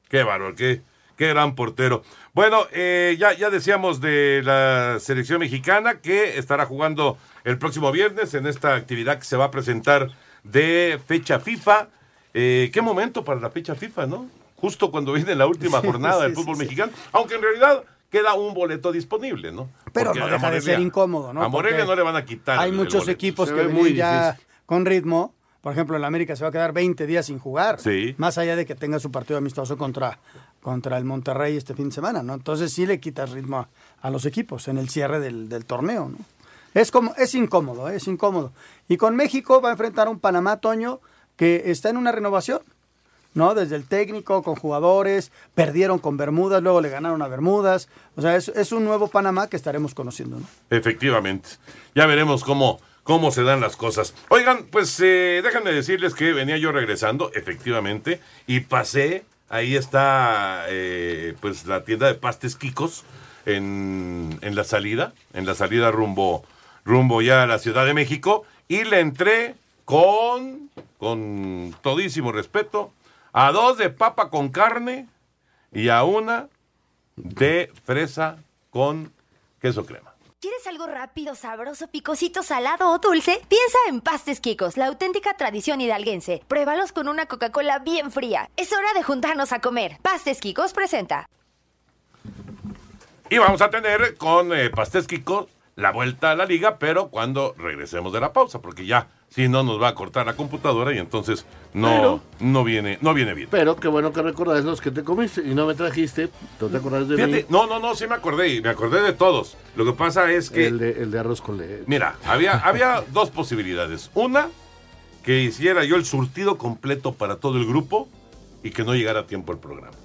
Speaker 8: Qué bárbaro, qué, qué gran portero. Bueno, eh, ya, ya decíamos de la selección mexicana que estará jugando el próximo viernes en esta actividad que se va a presentar de fecha FIFA. Eh, qué momento para la fecha FIFA, ¿no? Justo cuando viene la última <laughs> jornada
Speaker 10: sí,
Speaker 8: del
Speaker 10: sí,
Speaker 8: fútbol
Speaker 10: sí.
Speaker 8: mexicano, aunque en realidad queda un boleto disponible, ¿no?
Speaker 10: Pero
Speaker 8: Porque
Speaker 10: no deja de ser incómodo, ¿no?
Speaker 8: A Morelia
Speaker 10: Porque
Speaker 8: no le van a quitar.
Speaker 10: Hay
Speaker 8: el-
Speaker 10: muchos equipos
Speaker 9: Se
Speaker 10: que ya
Speaker 9: difícil.
Speaker 10: con ritmo. Por ejemplo, el América se va a quedar 20 días sin jugar.
Speaker 8: Sí.
Speaker 10: Más allá de que tenga su partido amistoso contra, contra el Monterrey este fin de semana, ¿no? Entonces sí le quitas ritmo a, a los equipos en el cierre del, del torneo, ¿no? Es, como, es incómodo, es incómodo. Y con México va a enfrentar a un Panamá, Toño, que está en una renovación. ¿no? Desde el técnico, con jugadores, perdieron con Bermudas, luego le ganaron a Bermudas. O sea, es, es un nuevo Panamá que estaremos conociendo, ¿no?
Speaker 8: Efectivamente. Ya veremos cómo, cómo se dan las cosas. Oigan, pues eh, déjenme decirles que venía yo regresando, efectivamente, y pasé, ahí está eh, pues la tienda de pastes Kikos en, en la salida, en la salida rumbo, rumbo ya a la Ciudad de México, y le entré con, con todísimo respeto, a dos de papa con carne y a una de fresa con queso crema.
Speaker 25: ¿Quieres algo rápido, sabroso, picosito, salado o dulce? Piensa en Pastes Quicos, la auténtica tradición hidalguense. Pruébalos con una Coca-Cola bien fría. Es hora de juntarnos a comer. Pastes Quicos presenta.
Speaker 8: Y vamos a tener con eh, Pastés Kiko la vuelta a la liga, pero cuando regresemos de la pausa, porque ya, si no, nos va a cortar la computadora y entonces no,
Speaker 9: Pero-
Speaker 8: no, viene, no viene bien.
Speaker 9: Pero qué bueno que recordás los que te comiste y no me trajiste. ¿No te acordás de
Speaker 8: Fíjate,
Speaker 9: mí?
Speaker 8: no, no, no, sí me acordé, y me acordé de todos. Lo que pasa es que,
Speaker 9: El de, el de arroz con leche.
Speaker 8: mira, había, <laughs> había dos posibilidades. Una, que hiciera yo el surtido completo para todo el grupo y que no llegara a tiempo el programa.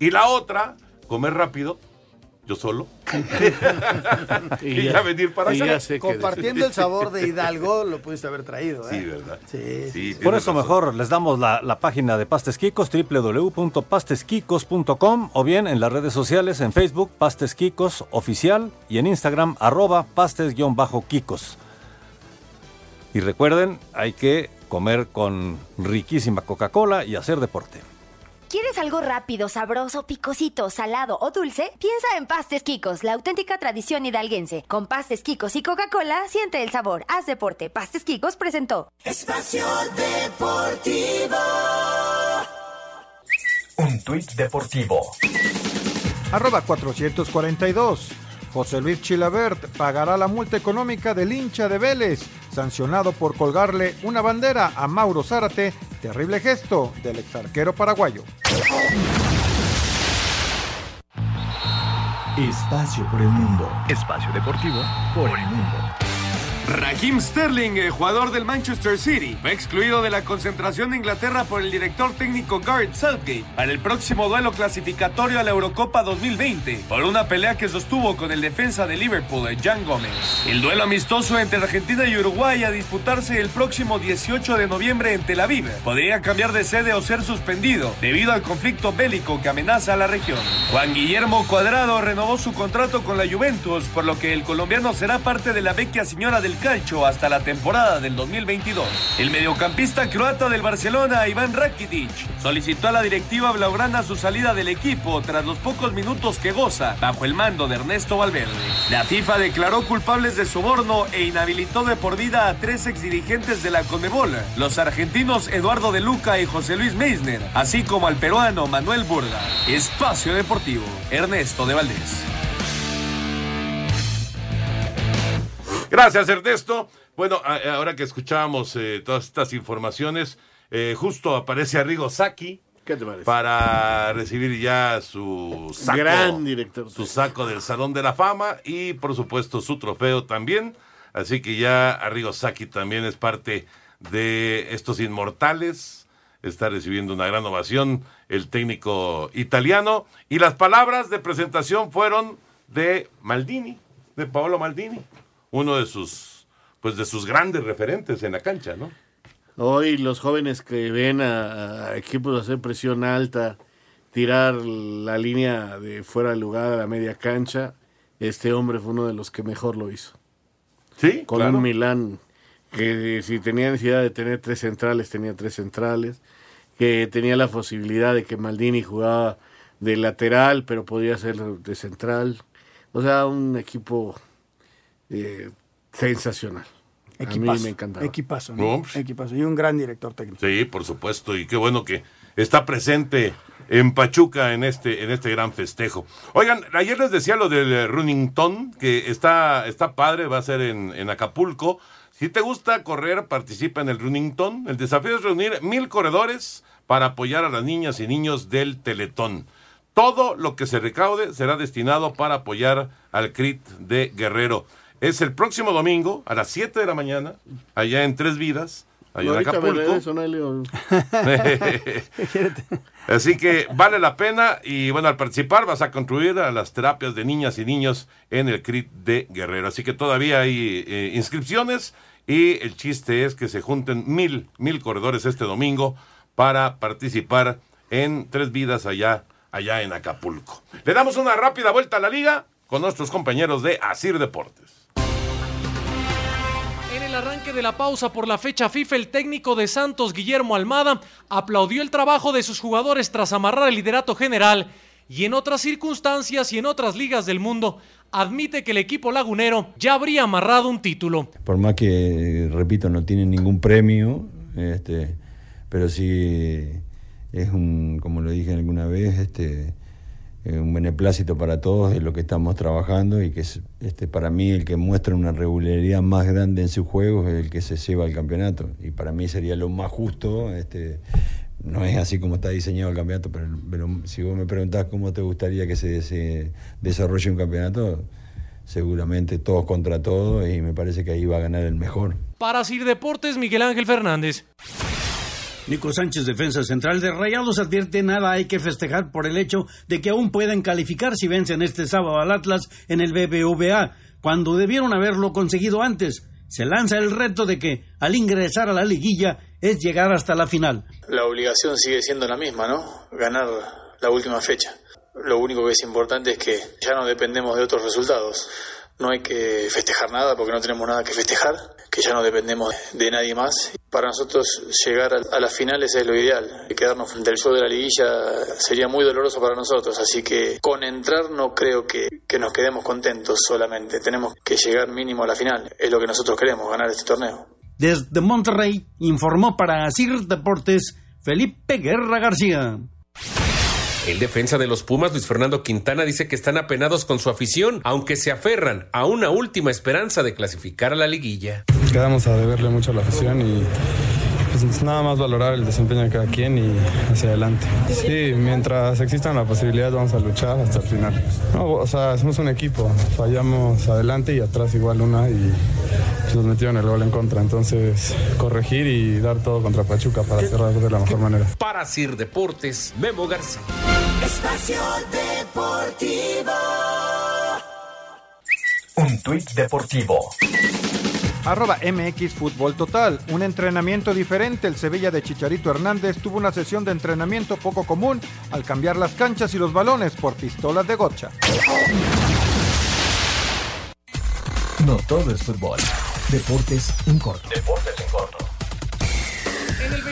Speaker 8: Y la otra, comer rápido, yo solo, <laughs> y, ya, venir para acá.
Speaker 10: Compartiendo el sabor de Hidalgo, <laughs> lo pudiste haber traído, ¿eh?
Speaker 8: Sí, ¿verdad?
Speaker 10: Sí, sí.
Speaker 20: Por eso mejor les damos la, la página de Pastes Quicos, www.pastesquicos.com o bien en las redes sociales en Facebook, Pastes Quicos Oficial y en Instagram, arroba pastes-quicos. Y recuerden, hay que comer con riquísima Coca-Cola y hacer deporte.
Speaker 25: ¿Quieres algo rápido, sabroso, picosito, salado o dulce? Piensa en Pastes Quicos, la auténtica tradición hidalguense. Con Pastes Quicos y Coca-Cola, siente el sabor. Haz deporte. Pastes Quicos presentó.
Speaker 18: Espacio Deportivo. Un tuit deportivo.
Speaker 1: Arroba 442. José Luis Chilabert pagará la multa económica del hincha de Vélez, sancionado por colgarle una bandera a Mauro Zárate, terrible gesto del exarquero paraguayo.
Speaker 18: Espacio por el mundo. Espacio Deportivo por el mundo.
Speaker 26: Raheem Sterling, el jugador del Manchester City, fue excluido de la concentración de Inglaterra por el director técnico Gareth Southgate para el próximo duelo clasificatorio a la Eurocopa 2020 por una pelea que sostuvo con el defensa de Liverpool, Jan Gómez. El duelo amistoso entre Argentina y Uruguay a disputarse el próximo 18 de noviembre en Tel Aviv podría cambiar de sede o ser suspendido debido al conflicto bélico que amenaza a la región. Juan Guillermo Cuadrado renovó su contrato con la Juventus, por lo que el colombiano será parte de la vecchia señora del calcio hasta la temporada del 2022. El mediocampista croata del Barcelona, Iván Rakitic, solicitó a la directiva blaugrana su salida del equipo tras los pocos minutos que goza bajo el mando de Ernesto Valverde. La FIFA declaró culpables de soborno e inhabilitó de por vida a tres exdirigentes de la Conmebol, los argentinos Eduardo de Luca y José Luis Meisner, así como al peruano Manuel Burga. Espacio Deportivo, Ernesto de Valdés.
Speaker 8: Gracias, Ernesto. Bueno, ahora que escuchábamos eh, todas estas informaciones, eh, justo aparece Arrigo Saki.
Speaker 9: ¿Qué te parece?
Speaker 8: Para recibir ya su saco,
Speaker 9: Gran director.
Speaker 8: su saco del Salón de la Fama y, por supuesto, su trofeo también. Así que ya Arrigo Saki también es parte de estos inmortales. Está recibiendo una gran ovación el técnico italiano. Y las palabras de presentación fueron de Maldini, de Paolo Maldini, uno de sus, pues de sus grandes referentes en la cancha, ¿no?
Speaker 9: Hoy los jóvenes que ven a, a equipos hacer presión alta, tirar la línea de fuera de lugar a la media cancha, este hombre fue uno de los que mejor lo hizo.
Speaker 8: Sí,
Speaker 9: Con
Speaker 8: claro.
Speaker 9: un Milán que si tenía necesidad de tener tres centrales, tenía tres centrales, que tenía la posibilidad de que Maldini jugaba de lateral, pero podía ser de central. O sea, un equipo eh, sensacional. A mí
Speaker 10: Equipazo,
Speaker 9: me encantaba.
Speaker 10: Equipazo,
Speaker 8: No.
Speaker 10: Equipazo. Y un gran director técnico.
Speaker 8: Sí, por supuesto, y qué bueno que está presente en Pachuca en este, en este gran festejo. Oigan, ayer les decía lo del eh, Runnington, que está, está padre, va a ser en, en Acapulco. Si te gusta correr, participa en el Runnington. El desafío es reunir mil corredores para apoyar a las niñas y niños del Teletón. Todo lo que se recaude será destinado para apoyar al CRIT de Guerrero. Es el próximo domingo a las 7 de la mañana, allá en Tres Vidas, allá en Acapulco.
Speaker 9: eso, no. <laughs>
Speaker 8: Así que vale la pena y bueno, al participar vas a contribuir a las terapias de niñas y niños en el CRIT de Guerrero. Así que todavía hay eh, inscripciones y el chiste es que se junten mil, mil corredores este domingo para participar en Tres Vidas allá, allá en Acapulco. Le damos una rápida vuelta a la liga con nuestros compañeros de Asir Deportes.
Speaker 27: El arranque de la pausa por la fecha FIFA, el técnico de Santos, Guillermo Almada, aplaudió el trabajo de sus jugadores tras amarrar el liderato general y en otras circunstancias y en otras ligas del mundo, admite que el equipo lagunero ya habría amarrado un título.
Speaker 28: por más que, repito, no tienen ningún premio, este, pero sí es un, como lo dije alguna vez, este, un beneplácito para todos de lo que estamos trabajando y que es, este, para mí el que muestra una regularidad más grande en su juego es el que se lleva el campeonato y para mí sería lo más justo. Este, no es así como está diseñado el campeonato, pero, si vos me preguntás cómo te gustaría que se, se desarrolle un campeonato, seguramente todos contra todos y me parece que ahí va a ganar el mejor.
Speaker 27: Para Sir Deportes, Miguel Ángel Fernández.
Speaker 29: Nico Sánchez, defensa central de Rayados, advierte nada hay que festejar por el hecho de que aún pueden calificar si vencen este sábado al Atlas en el BBVA, cuando debieron haberlo conseguido antes. Se lanza el reto de que, al ingresar a la liguilla, es llegar hasta la final.
Speaker 30: La obligación sigue siendo la misma, ¿no? Ganar la última fecha. Lo único que es importante es que ya no dependemos de otros resultados. No hay que festejar nada porque no tenemos nada que festejar, que ya no dependemos de nadie más. Para nosotros llegar a, a las finales es lo ideal. Quedarnos del show de la liguilla sería muy doloroso para nosotros, así que con entrar no creo que, que nos quedemos contentos solamente. Tenemos que llegar mínimo a la final. Es lo que nosotros queremos, ganar este torneo.
Speaker 29: Desde Monterrey, informó para Sir Deportes Felipe Guerra García.
Speaker 11: El defensa de los Pumas, Luis Fernando Quintana, dice que están apenados con su afición, aunque se aferran a una última esperanza de clasificar a la liguilla.
Speaker 31: Quedamos a deberle mucho a la afición y pues nada más valorar el desempeño de cada quien y hacia adelante. Sí, mientras exista la posibilidad vamos a luchar hasta el final. No, o sea, somos un equipo, fallamos adelante y atrás igual una y pues, nos metieron el gol en contra. Entonces, corregir y dar todo contra Pachuca para cerrar de la mejor manera.
Speaker 11: Para Sir Deportes, Memo García.
Speaker 18: Espacio Deportivo.
Speaker 32: Un tuit deportivo.
Speaker 1: Arroba MX Fútbol Total. Un entrenamiento diferente. El Sevilla de Chicharito Hernández tuvo una sesión de entrenamiento poco común al cambiar las canchas y los balones por pistolas de gocha.
Speaker 32: No todo es fútbol. Deportes en corto.
Speaker 27: Deportes en corto.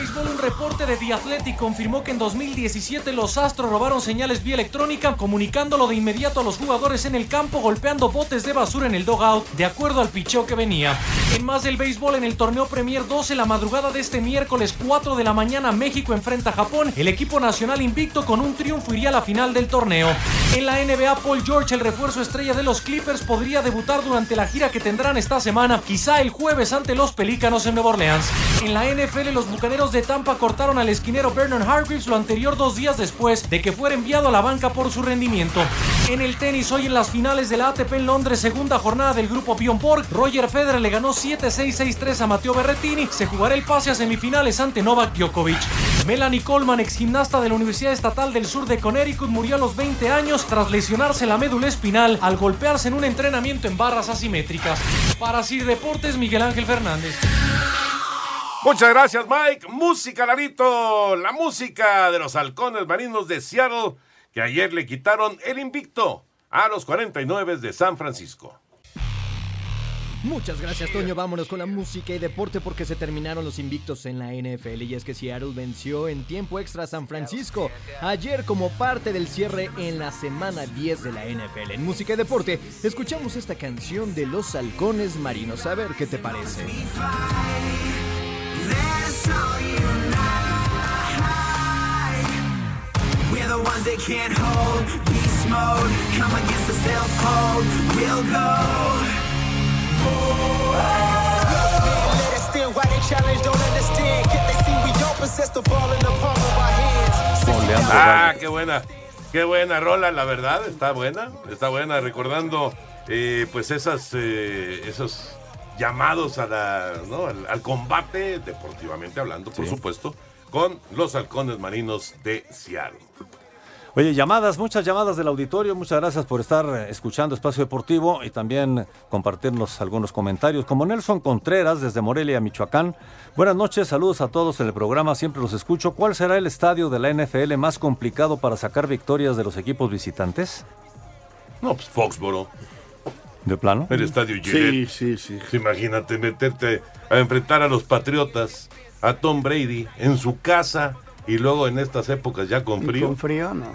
Speaker 27: Béisbol, un reporte de The Athletic confirmó que en 2017 los Astros robaron señales vía electrónica, comunicándolo de inmediato a los jugadores en el campo, golpeando botes de basura en el dogout, de acuerdo al picheo que venía. En más del béisbol, en el torneo Premier 12, la madrugada de este miércoles 4 de la mañana, México enfrenta a Japón. El equipo nacional invicto con un triunfo iría a la final del torneo. En la NBA, Paul George, el refuerzo estrella de los Clippers, podría debutar durante la gira que tendrán esta semana, quizá el jueves ante los Pelícanos en Nueva Orleans. En la NFL, los Bucaneros de Tampa cortaron al esquinero Bernard Hargreaves lo anterior dos días después de que fuera enviado a la banca por su rendimiento. En el tenis, hoy en las finales de la ATP en Londres, segunda jornada del grupo Borg, Roger Federer le ganó 7-6-6-3 a Matteo Berrettini. Se jugará el pase a semifinales ante Novak Djokovic. Melanie Coleman, ex gimnasta de la Universidad Estatal del Sur de Connecticut, murió a los 20 años tras lesionarse la médula espinal al golpearse en un entrenamiento en barras asimétricas. Para Sir Deportes, Miguel Ángel Fernández.
Speaker 8: Muchas gracias, Mike. Música, Larito. La música de los halcones marinos de Seattle, que ayer le quitaron el invicto a los 49 de San Francisco.
Speaker 33: Muchas gracias, Toño. Vámonos con la música y deporte porque se terminaron los invictos en la NFL. Y es que Seattle venció en tiempo extra a San Francisco ayer como parte del cierre en la semana 10 de la NFL. En música y deporte, escuchamos esta canción de los halcones marinos. A ver qué te parece.
Speaker 18: Can't hold. Beast mode, come against the self-hold. We'll go.
Speaker 34: Let it stand why they challenge, don't understand. Can't they see we don't possess the ball in the palm of our hands?
Speaker 8: Ah, qué buena. Qué buena rola, la verdad. Está buena. Está buena. Recordando, eh, pues, esas, eh, esos llamados a la, ¿no? al, al combate, deportivamente hablando, por supuesto, con los halcones marinos de Seattle.
Speaker 20: Oye, llamadas, muchas llamadas del auditorio. Muchas gracias por estar eh, escuchando Espacio Deportivo y también compartirnos algunos comentarios. Como Nelson Contreras, desde Morelia, Michoacán. Buenas noches, saludos a todos en el programa. Siempre los escucho. ¿Cuál será el estadio de la NFL más complicado para sacar victorias de los equipos visitantes?
Speaker 8: No, pues Foxboro.
Speaker 20: ¿De plano?
Speaker 8: El estadio Gillette.
Speaker 9: Sí, sí, sí.
Speaker 8: Imagínate meterte a enfrentar a los Patriotas, a Tom Brady en su casa y luego en estas épocas ya con frío.
Speaker 10: Con frío, no.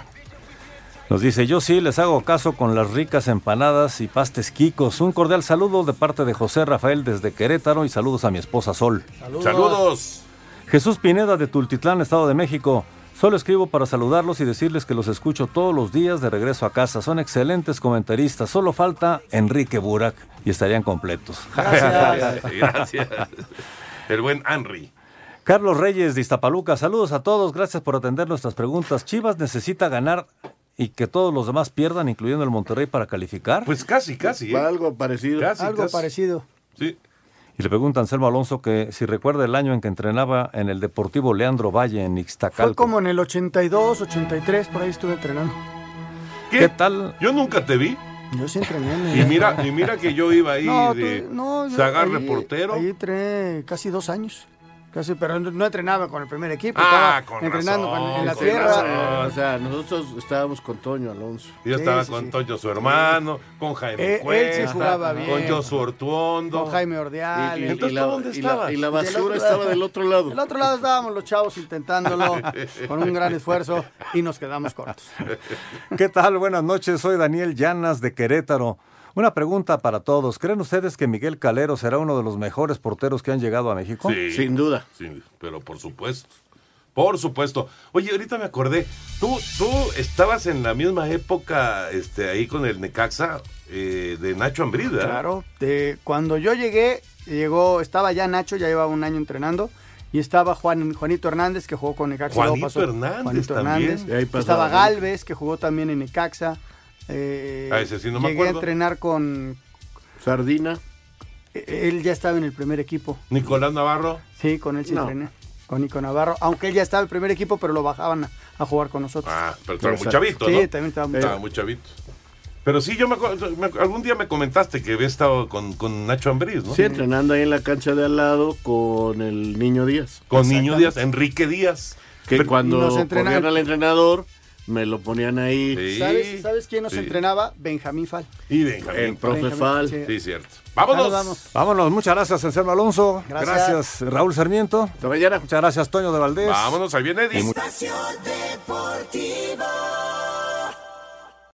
Speaker 20: Nos dice, yo sí les hago caso con las ricas empanadas y pastes quicos. Un cordial saludo de parte de José Rafael desde Querétaro y saludos a mi esposa Sol.
Speaker 8: Saludos. Saludos.
Speaker 20: Jesús Pineda de Tultitlán, Estado de México. Solo escribo para saludarlos y decirles que los escucho todos los días de regreso a casa. Son excelentes comentaristas. Solo falta Enrique Burak y estarían completos.
Speaker 8: Gracias. <laughs> Gracias. El buen Henry.
Speaker 20: Carlos Reyes de Iztapaluca, saludos a todos, gracias por atender nuestras preguntas. Chivas necesita ganar y que todos los demás pierdan, incluyendo el Monterrey, para calificar.
Speaker 8: Pues casi, casi. ¿eh?
Speaker 9: Algo parecido.
Speaker 8: Casi,
Speaker 10: Algo
Speaker 8: casi.
Speaker 10: parecido.
Speaker 8: Sí.
Speaker 20: Y le pregunta a Anselmo Alonso que si recuerda el año en que entrenaba en el Deportivo Leandro Valle en Ixtacalco.
Speaker 10: Fue como en el 82, 83, por ahí estuve entrenando.
Speaker 8: ¿Qué?
Speaker 20: tal?
Speaker 8: Yo nunca te vi.
Speaker 10: Yo sí entrené. en el-
Speaker 8: Y mira, y mira que yo iba ahí <laughs>
Speaker 10: No,
Speaker 8: de
Speaker 10: tú- no, yo ahí-
Speaker 8: reportero.
Speaker 10: Ahí entrené casi dos años. Casi, pero no, no entrenaba con el primer equipo.
Speaker 8: Ah,
Speaker 10: estaba
Speaker 8: con
Speaker 10: entrenando
Speaker 8: razón,
Speaker 10: con- en la
Speaker 8: con
Speaker 10: tierra.
Speaker 8: razón.
Speaker 9: O sea, nosotros estábamos con Toño Alonso.
Speaker 8: Yo
Speaker 10: Sí,
Speaker 8: estaba
Speaker 10: sí,
Speaker 8: con
Speaker 10: sí.
Speaker 8: Toño, su hermano, con Jaime
Speaker 10: Eh, él sí
Speaker 8: Cuesta,
Speaker 10: jugaba bien.
Speaker 8: con Josu Ortuondo.
Speaker 10: Con Jaime Ordeal.
Speaker 9: Y- y-
Speaker 8: Entonces,
Speaker 9: y la-
Speaker 8: ¿tú dónde
Speaker 9: y la- y la basura estaba del otro lado.
Speaker 10: Del otro lado estábamos los chavos intentándolo <laughs> con un gran esfuerzo y nos quedamos cortos.
Speaker 20: ¿Qué tal? Buenas noches, soy Daniel Llanas de Querétaro. Una pregunta para todos. ¿Creen ustedes que Miguel Calero será uno de los mejores porteros que han llegado a México?
Speaker 8: Sí,
Speaker 9: Sin duda.
Speaker 8: sí, pero por supuesto. Por supuesto. Oye, ahorita me acordé. Tú, tú estabas en la misma época este, ahí con el Necaxa eh, de Nacho Ambriz, ¿verdad?
Speaker 10: Claro, de- cuando yo llegué, llegó, estaba ya Nacho, ya llevaba un año entrenando, y estaba Juan, Juanito Hernández, que jugó con Necaxa.
Speaker 8: Juanito Hernández
Speaker 10: Juanito
Speaker 8: también.
Speaker 10: Hernández.
Speaker 9: Y ahí pasaba
Speaker 10: Estaba. Galvez, que jugó también en Necaxa. Eh,
Speaker 8: Ah, ese sí no me
Speaker 10: llegué
Speaker 8: acuerdo.
Speaker 10: a entrenar con
Speaker 9: Sardina.
Speaker 10: Él ya estaba en el primer equipo.
Speaker 8: Nicolás Navarro.
Speaker 10: Sí, con él sí
Speaker 8: No.
Speaker 10: entrené. Con Nico Navarro. Aunque él ya estaba en el primer equipo, pero lo bajaban a, a jugar con nosotros.
Speaker 8: Ah, pero estaba muy chavito,
Speaker 10: Sí,
Speaker 8: ¿no?
Speaker 10: también estaba muy
Speaker 8: Estaba muy chavito. Pero sí, yo me, acuerdo- me- algún día me comentaste que había estado con, con Nacho Ambriz, ¿no?
Speaker 9: Sí, entrenando ahí en la cancha de al lado con el Niño Díaz.
Speaker 8: Con Niño Díaz, Enrique Díaz.
Speaker 9: Que
Speaker 8: Pero-
Speaker 9: cuando ponían al entrenador, me lo ponían ahí.
Speaker 10: ¿Sabes, ¿Sabes quién nos
Speaker 9: Sí.
Speaker 10: entrenaba? Benjamín Fal.
Speaker 8: Y Benjamín.
Speaker 9: El profe
Speaker 10: Benjamín,
Speaker 9: Fal.
Speaker 10: sí.
Speaker 8: Sí, cierto.
Speaker 10: Vámonos. Vamos.
Speaker 20: Vámonos, muchas gracias, Anselmo Alonso.
Speaker 10: Gracias.
Speaker 20: Gracias, Raúl Sarmiento. Muchas gracias, Toño de Valdés.
Speaker 8: Vámonos, ahí viene
Speaker 20: mu-
Speaker 18: Espacio Deportivo.